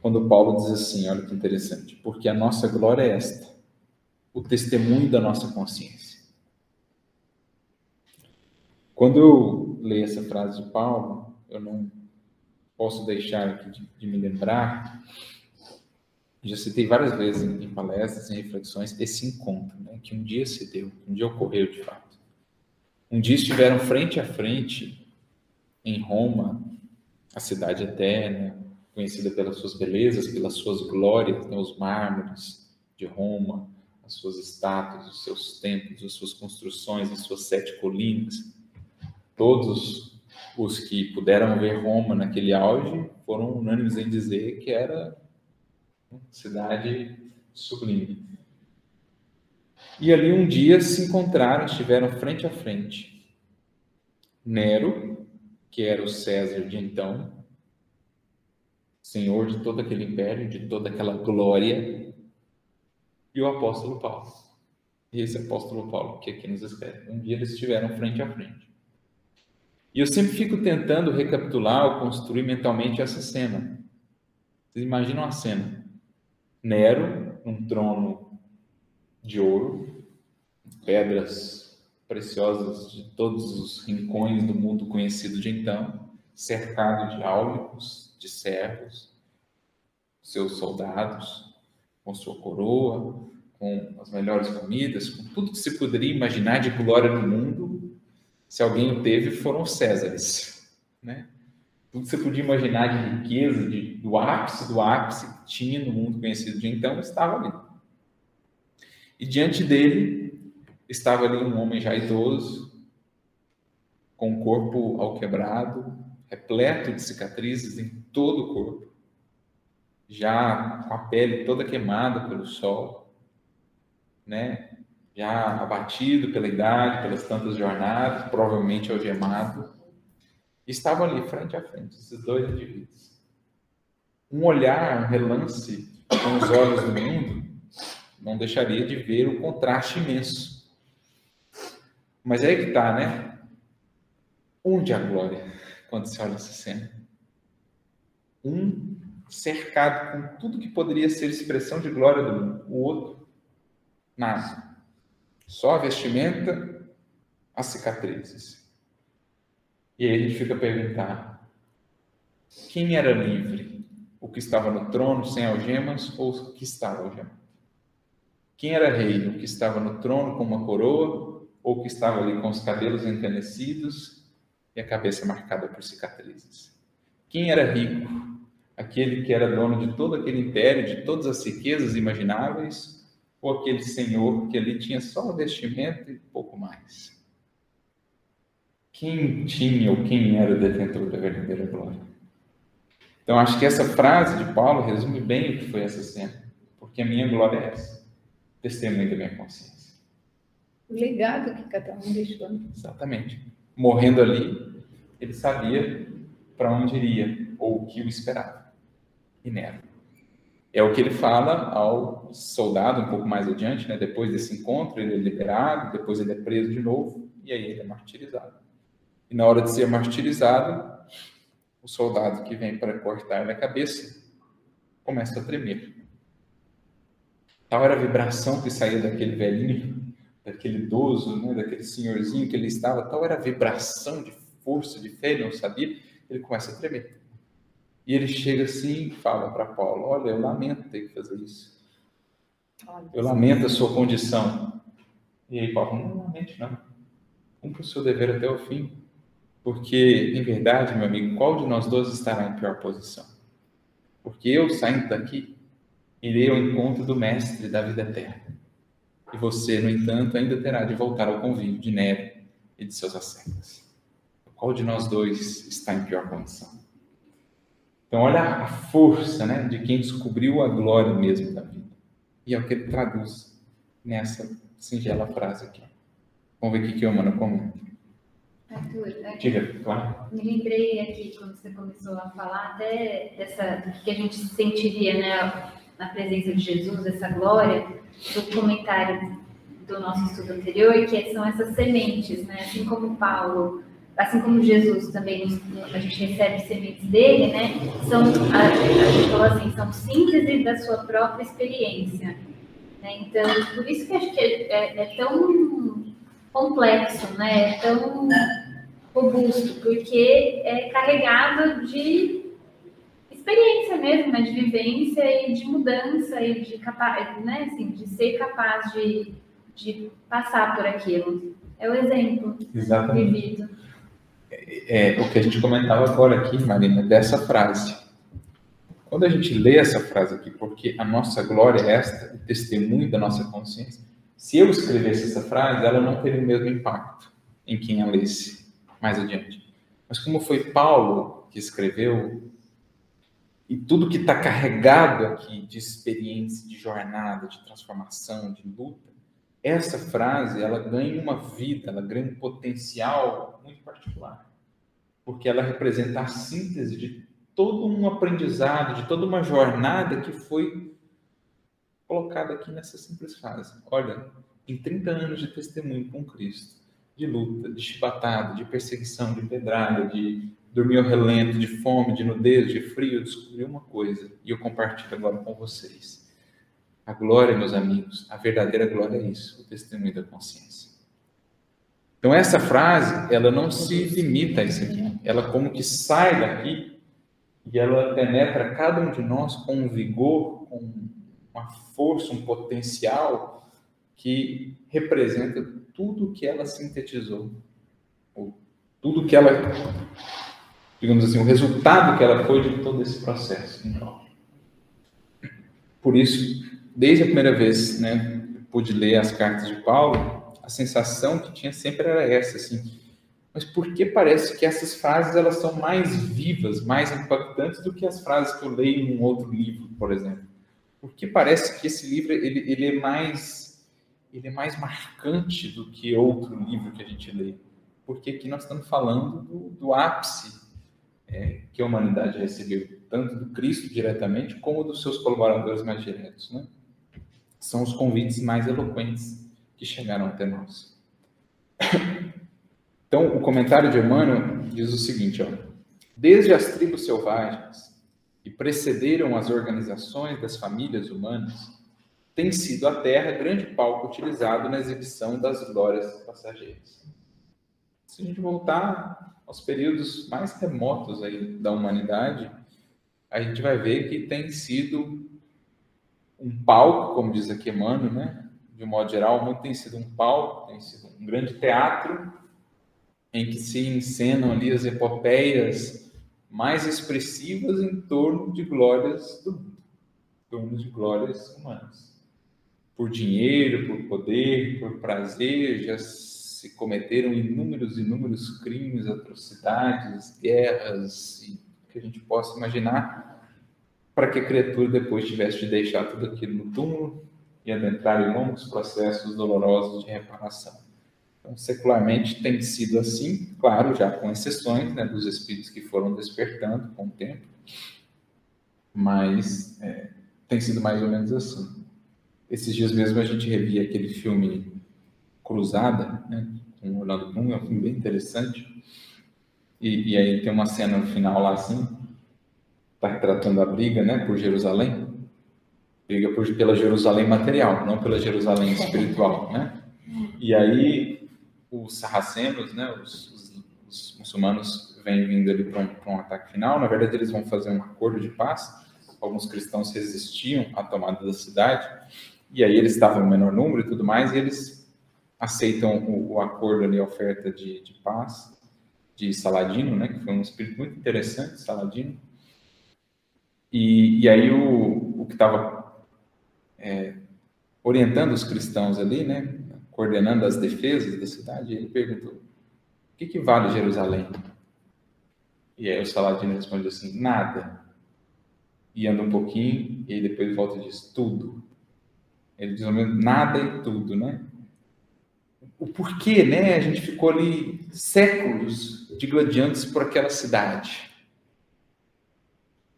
quando Paulo diz assim, olha que interessante, porque a nossa glória é esta, o testemunho da nossa consciência. Quando eu leio essa frase de Paulo, eu não posso deixar de, de me lembrar, já citei várias vezes em, palestras, em reflexões, esse encontro, né, que um dia se deu, um dia ocorreu de fato. Um dia estiveram frente a frente em Roma, a cidade eterna, conhecida pelas suas belezas, pelas suas glórias, né, os mármores de Roma, as suas estátuas, os seus templos, as suas construções, as suas sete colinas. Todos os que puderam ver Roma naquele auge foram unânimes em dizer que era Cidade sublime. E ali um dia se encontraram, estiveram frente a frente. Nero, que era o César de então, senhor de todo aquele império, de toda aquela glória, e o apóstolo Paulo. E esse apóstolo Paulo que aqui nos espera. Um dia eles estiveram frente a frente. E eu sempre fico tentando recapitular ou construir mentalmente essa cena. Vocês imaginam a cena? Nero, um trono de ouro, pedras preciosas de todos os rincões do mundo conhecido de então, cercado de áulicos, de servos, seus soldados, com sua coroa, com as melhores comidas, com tudo que se poderia imaginar de glória no mundo, se alguém o teve, foram Césares, né? Tudo que você podia imaginar de riqueza, de, do ápice do ápice que tinha no mundo conhecido de então, estava ali. E diante dele estava ali um homem já idoso, com o corpo alquebrado, repleto de cicatrizes em todo o corpo, já com a pele toda queimada pelo sol, né? já abatido pela idade, pelas tantas jornadas, provavelmente algemado, estavam ali frente a frente, esses dois indivíduos. Um olhar, um relance com os olhos do mundo, não deixaria de ver o contraste imenso. Mas é aí que está, né? Onde a glória quando se olha essa cena? Um cercado com tudo que poderia ser expressão de glória do mundo, o outro, nada. Só a vestimenta, as cicatrizes. E aí a gente fica a perguntar: quem era livre? O que estava no trono sem algemas ou o que estava algemado? Quem era rei? O que estava no trono com uma coroa ou o que estava ali com os cabelos encanecidos e a cabeça marcada por cicatrizes? Quem era rico? Aquele que era dono de todo aquele império, de todas as riquezas imagináveis ou aquele senhor que ali tinha só o vestimento e pouco mais? Quem tinha ou quem era o detentor da verdadeira glória? Então, acho que essa frase de Paulo resume bem o que foi essa cena, porque a minha glória é essa, testemunho da minha consciência. O legado que cada um deixou. Exatamente. Morrendo ali, ele sabia para onde iria ou o que o esperava. E Nero. É o que ele fala ao soldado um pouco mais adiante, né? depois desse encontro, ele é liberado, depois ele é preso de novo, e aí ele é martirizado. E na hora de ser martirizado, o soldado que vem para cortar a cabeça começa a tremer. Tal era a vibração que saía daquele velhinho, daquele idoso, né? daquele senhorzinho que ele estava, tal era a vibração de força, de fé, ele não sabia, ele começa a tremer. E ele chega assim e fala para Paulo: Olha, eu lamento ter que fazer isso. Eu lamento a sua condição. E aí Paulo, não lamente não. Cumpra o seu dever até o fim. Porque, em verdade, meu amigo, qual de nós dois estará em pior posição? Porque eu, saindo daqui, irei ao encontro do Mestre da vida eterna. E você, no entanto, ainda terá de voltar ao convívio de Nero e de seus ascetas. Qual de nós dois está em pior condição? Então, olha a força né, de quem descobriu a glória mesmo da vida. E é o que ele traduz nessa singela frase aqui. Vamos ver o que a Humana comenta. Arthur, Diga, claro. me lembrei aqui, quando você começou a falar, até dessa, do que a gente sentiria né, na presença de Jesus, essa glória, do comentário do nosso estudo anterior, que são essas sementes, né? assim como Paulo assim como Jesus também a gente recebe sementes dele, né? São a gente falou assim, são síntese da sua própria experiência. Né? Então, por isso que acho que é, é, é tão complexo, né? É tão robusto, porque é carregado de experiência mesmo, né? De vivência e de mudança e de capaz, né? Assim, de ser capaz de, de passar por aquilo. É o exemplo Exatamente. vivido é, o que a gente comentava agora aqui, Marina, dessa frase. Quando a gente lê essa frase aqui, porque a nossa glória é esta, o testemunho da nossa consciência, se eu escrevesse essa frase, ela não teria o mesmo impacto em quem a lesse mais adiante. Mas como foi Paulo que escreveu, e tudo que está carregado aqui de experiência, de jornada, de transformação, de luta, essa frase ela ganha uma vida, ela ganha um potencial muito particular, porque ela representa a síntese de todo um aprendizado, de toda uma jornada que foi colocada aqui nessa simples frase. Olha, em 30 anos de testemunho com Cristo, de luta, de chibatada, de perseguição, de pedrada, de dormir ao relento, de fome, de nudez, de frio, eu descobri uma coisa e eu compartilho agora com vocês. A glória, meus amigos, a verdadeira glória é isso, o testemunho da consciência. Então essa frase, ela não se limita a isso aqui. Ela como que sai daqui e ela penetra cada um de nós com um vigor, com uma força, um potencial que representa tudo que ela sintetizou, tudo que ela digamos assim, o resultado que ela foi de todo esse processo. Por isso, desde a primeira vez, né, pude ler as cartas de Paulo, a sensação que tinha sempre era essa, assim, mas por que parece que essas frases elas são mais vivas, mais impactantes do que as frases que eu leio em um outro livro, por exemplo? Porque parece que esse livro ele, ele é mais ele é mais marcante do que outro livro que a gente lê, porque aqui nós estamos falando do, do ápice é, que a humanidade recebeu, tanto do Cristo diretamente, como dos seus colaboradores mais diretos. Né? São os convites mais eloquentes que chegaram até nós. Então, o comentário de Emmanuel diz o seguinte: ó, desde as tribos selvagens que precederam as organizações das famílias humanas, tem sido a Terra grande palco utilizado na exibição das glórias passageiras. Se a gente voltar aos períodos mais remotos aí da humanidade, a gente vai ver que tem sido um palco, como diz aqui Emmanuel, né? de um modo geral, muito tem sido um palco, tem sido um grande teatro em que se encenam ali as epopeias mais expressivas em torno de glórias do mundo, em torno de glórias humanas. Por dinheiro, por poder, por prazer, já se cometeram inúmeros, inúmeros crimes, atrocidades, guerras, e que a gente possa imaginar, para que a criatura depois tivesse de deixar tudo aquilo no túmulo e adentrar em longos processos dolorosos de reparação. Então, secularmente tem sido assim, claro, já com exceções né, dos espíritos que foram despertando com o tempo, mas é, tem sido mais ou menos assim. Esses dias mesmo a gente revia aquele filme Cruzada, né, com Orlando Bloom, é um filme bem interessante. E, e, aí tem uma cena no final lá assim, está retratando a briga, né, por Jerusalém. Briga por, pela Jerusalém material, não pela Jerusalém espiritual, né? E aí os sarracenos, né, os, os, os muçulmanos vêm vindo ali para um, um ataque final. Na verdade, eles vão fazer um acordo de paz. Alguns cristãos resistiam à tomada da cidade. E aí eles estavam em menor número e tudo mais, e eles aceitam o, o acordo ali, a oferta de, de paz de Saladino, né, que foi um espírito muito interessante, Saladino. E, e aí o, o que estava é, orientando os cristãos ali, né, coordenando as defesas da cidade, ele perguntou: o que, que vale Jerusalém? E aí o Saladino responde assim: nada. E anda um pouquinho, e depois volta e diz: tudo. Ele diz ao menos nada e tudo, né? o porquê, né? A gente ficou ali séculos digladiantes por aquela cidade,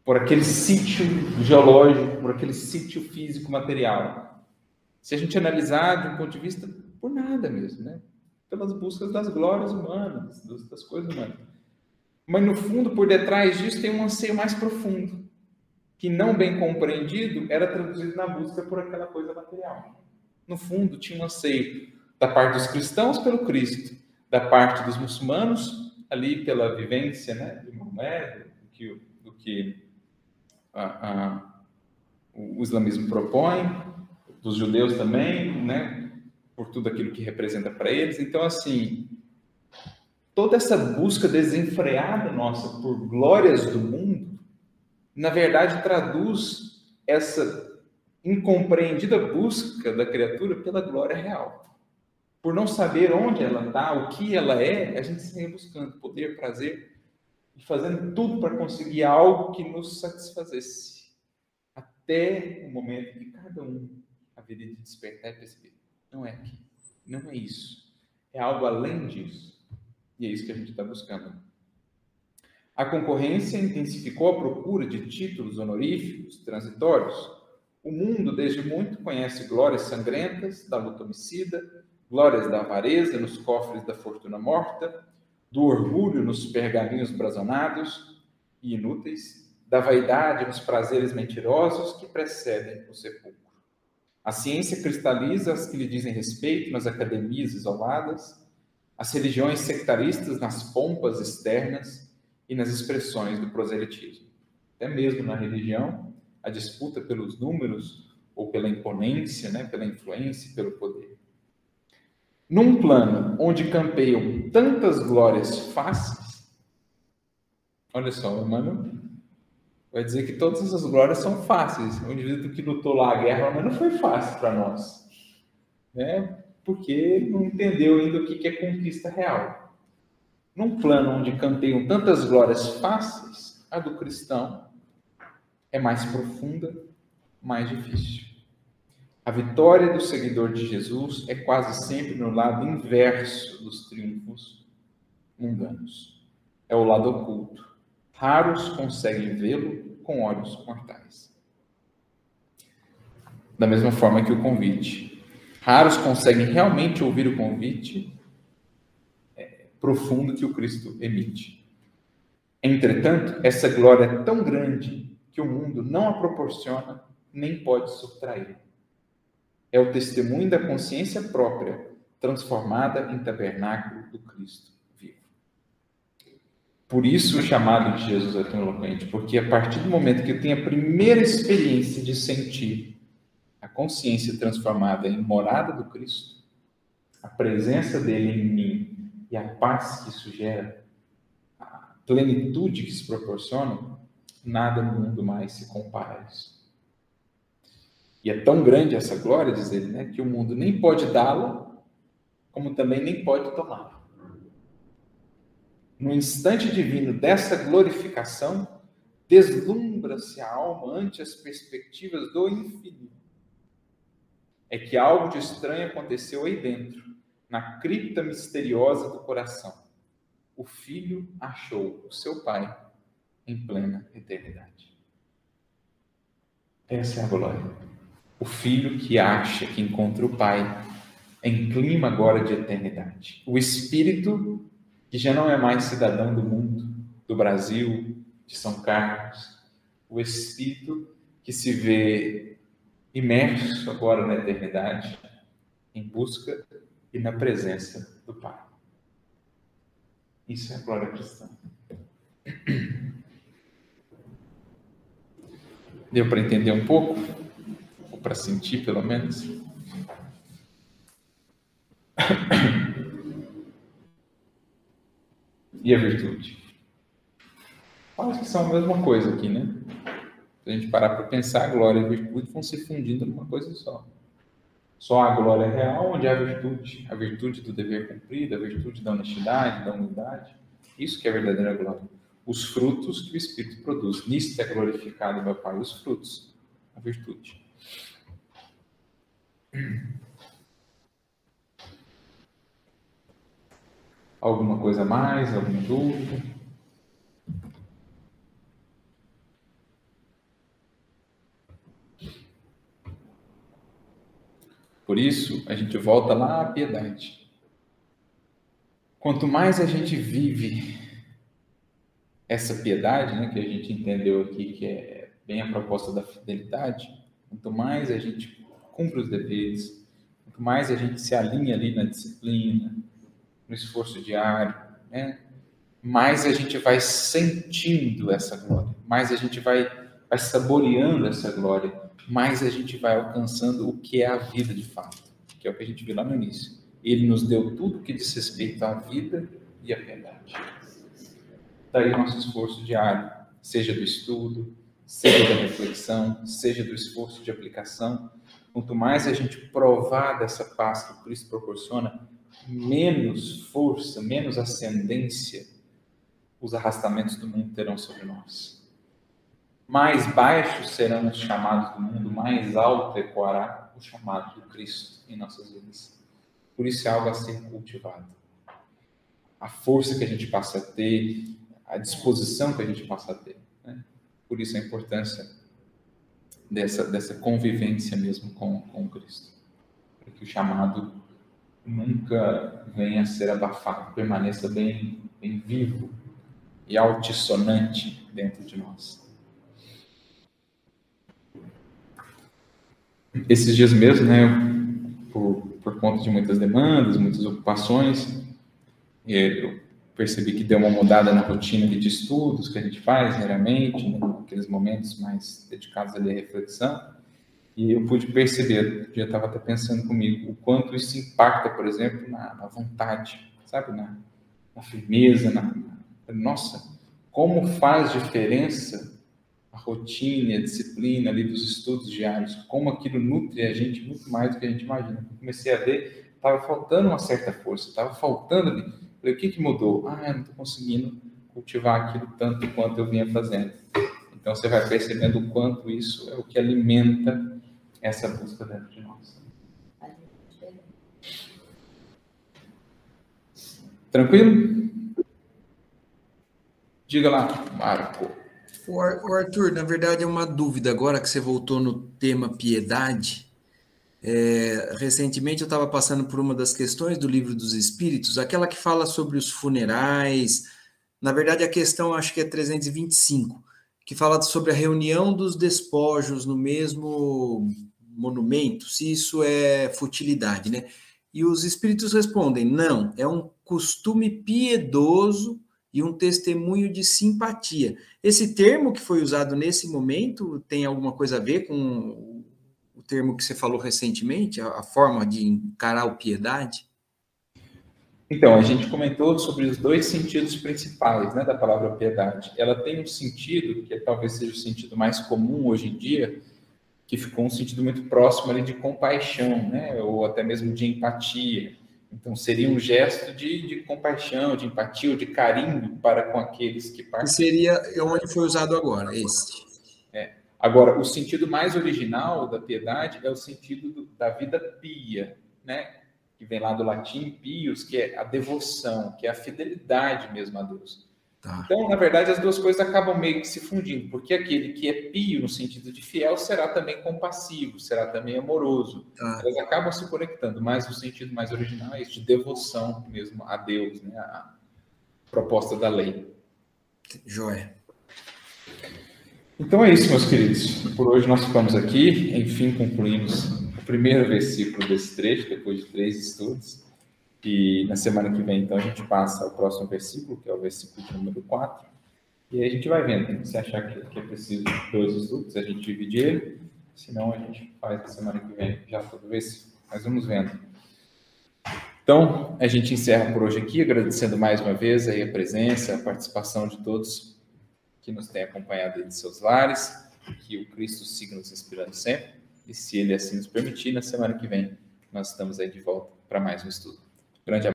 por aquele sítio geológico, por aquele sítio físico material. Se a gente analisar de um ponto de vista por nada mesmo, né? Pelas buscas das glórias humanas, das coisas humanas. Mas no fundo, por detrás disso, tem um anseio mais profundo, que não bem compreendido era traduzido na busca por aquela coisa material. No fundo, tinha um anseio da parte dos cristãos pelo Cristo, da parte dos muçulmanos ali pela vivência né, de Maomé, do que, do que a, a, o islamismo propõe, dos judeus também, né, por tudo aquilo que representa para eles. Então, assim, toda essa busca desenfreada nossa por glórias do mundo, na verdade, traduz essa incompreendida busca da criatura pela glória real por não saber onde ela está, o que ela é, a gente segue buscando poder, prazer. e fazendo tudo para conseguir algo que nos satisfazesse, até o momento que cada um haveria de despertar e perceber: não é aqui, não é isso, é algo além disso. E é isso que a gente está buscando. A concorrência intensificou a procura de títulos honoríficos transitórios. O mundo, desde muito, conhece glórias sangrentas da luta homicida, glórias da avareza nos cofres da fortuna morta, do orgulho nos pergaminhos brazonados e inúteis, da vaidade nos prazeres mentirosos que precedem o sepulcro. A ciência cristaliza as que lhe dizem respeito nas academias isoladas, as religiões sectaristas nas pompas externas e nas expressões do proselitismo. Até mesmo na religião, a disputa pelos números ou pela imponência, né, pela influência pelo poder. Num plano onde campeiam tantas glórias fáceis, olha só, Emmanuel vai dizer que todas essas glórias são fáceis. O indivíduo que lutou lá a guerra, mas não foi fácil para nós. Né? porque não entendeu ainda o que é conquista real. Num plano onde canteiam tantas glórias fáceis, a do cristão é mais profunda, mais difícil. A vitória do seguidor de Jesus é quase sempre no lado inverso dos triunfos mundanos. É o lado oculto. Raros conseguem vê-lo com olhos mortais. Da mesma forma que o convite Raros conseguem realmente ouvir o convite é, profundo que o Cristo emite. Entretanto, essa glória é tão grande que o mundo não a proporciona nem pode subtrair. É o testemunho da consciência própria transformada em tabernáculo do Cristo. Por isso o chamado de Jesus é tão eloquente, porque a partir do momento que eu tenho a primeira experiência de sentir a consciência transformada em morada do Cristo, a presença dele em mim e a paz que isso gera, a plenitude que se proporciona, nada no mundo mais se compara a isso. E é tão grande essa glória, diz ele, né, que o mundo nem pode dá-la, como também nem pode tomá-la. No instante divino dessa glorificação, deslumbra-se a alma ante as perspectivas do infinito é que algo de estranho aconteceu aí dentro, na cripta misteriosa do coração. O filho achou o seu pai em plena eternidade. Essa é a glória. O filho que acha que encontra o pai em clima agora de eternidade. O espírito que já não é mais cidadão do mundo, do Brasil, de São Carlos. O espírito que se vê imerso agora na eternidade, em busca e na presença do Pai. Isso é a glória cristã. Deu para entender um pouco? Ou para sentir, pelo menos? E a virtude? Quase que são a mesma coisa aqui, né? Se a gente parar para pensar, a glória e a virtude vão se fundindo numa coisa só. Só a glória é real, onde há virtude, a virtude do dever cumprido, a virtude da honestidade, da humildade. Isso que é a verdadeira glória. Os frutos que o Espírito produz. Nisto é glorificado meu Pai, os frutos, a virtude. Alguma coisa mais? Alguma dúvida? Por isso, a gente volta lá à piedade. Quanto mais a gente vive essa piedade, né, que a gente entendeu aqui que é bem a proposta da fidelidade, quanto mais a gente cumpre os deveres, quanto mais a gente se alinha ali na disciplina, no esforço diário, né, mais a gente vai sentindo essa glória, mais a gente vai, vai saboreando essa glória mais a gente vai alcançando o que é a vida de fato, que é o que a gente viu lá no início. Ele nos deu tudo que diz respeito à vida e à piedade. Daí nosso esforço diário, seja do estudo, seja da reflexão, seja do esforço de aplicação. Quanto mais a gente provar dessa paz que Cristo proporciona, menos força, menos ascendência os arrastamentos do mundo terão sobre nós. Mais baixos serão os chamados do mundo, mais alto ecoará o chamado do Cristo em nossas vidas. Por isso é algo a ser cultivado. A força que a gente passa a ter, a disposição que a gente passa a ter. Né? Por isso a importância dessa, dessa convivência mesmo com, com Cristo. Para que o chamado nunca venha a ser abafado, permaneça bem, bem vivo e altissonante dentro de nós. Esses dias mesmo, né, por, por conta de muitas demandas, muitas ocupações, eu percebi que deu uma mudada na rotina de estudos que a gente faz diariamente, né, naqueles momentos mais dedicados à reflexão, e eu pude perceber, já estava até pensando comigo, o quanto isso impacta, por exemplo, na, na vontade, sabe, na, na firmeza, na, nossa, como faz diferença a rotina, a disciplina ali dos estudos diários, como aquilo nutre a gente muito mais do que a gente imagina. Eu comecei a ver, estava faltando uma certa força, estava faltando ali. Falei, o que, que mudou? Ah, eu não estou conseguindo cultivar aquilo tanto quanto eu vinha fazendo. Então você vai percebendo o quanto isso é o que alimenta essa busca dentro de nós. Tranquilo? Diga lá, Marco. O Arthur, na verdade é uma dúvida agora que você voltou no tema piedade. É, recentemente eu estava passando por uma das questões do livro dos Espíritos, aquela que fala sobre os funerais. Na verdade, a questão acho que é 325, que fala sobre a reunião dos despojos no mesmo monumento, se isso é futilidade, né? E os Espíritos respondem: não, é um costume piedoso e um testemunho de simpatia. Esse termo que foi usado nesse momento tem alguma coisa a ver com o termo que você falou recentemente, a, forma de encarar o piedade? Então, a gente comentou sobre os dois sentidos principais né, da palavra piedade. Ela tem um sentido, que talvez seja o sentido mais comum hoje em dia, que ficou um sentido muito próximo ali de compaixão, né, ou até mesmo de empatia. Então, seria um gesto de, de compaixão, de empatia, ou de carinho para com aqueles que participam. Seria onde foi usado agora, este. É. Agora, o sentido mais original da piedade é o sentido do, da vida pia, né? que vem lá do latim pius, que é a devoção, que é a fidelidade mesmo a Deus. Tá. Então, na verdade, as duas coisas acabam meio que se fundindo, porque aquele que é pio no sentido de fiel será também compassivo, será também amoroso. Tá. Elas acabam se conectando, mas o sentido mais original é esse de devoção mesmo a Deus, né? a proposta da lei. Joia. Então é isso, meus queridos. Por hoje nós ficamos aqui. Enfim, concluímos o primeiro versículo desse trecho, depois de três estudos. E na semana que vem, então, a gente passa ao próximo versículo, que é o versículo número 4. E aí a gente vai vendo. Se achar que, é preciso dois estudos, a gente divide ele. Senão, a gente faz na semana que vem já todo versículo. Mas vamos vendo. Então, a gente encerra por hoje aqui, agradecendo mais uma vez aí a presença, a participação de todos que nos têm acompanhado de seus lares. Que o Cristo siga nos inspirando sempre. E se ele assim nos permitir, na semana que vem, nós estamos aí de volta para mais um estudo. Grande abraço.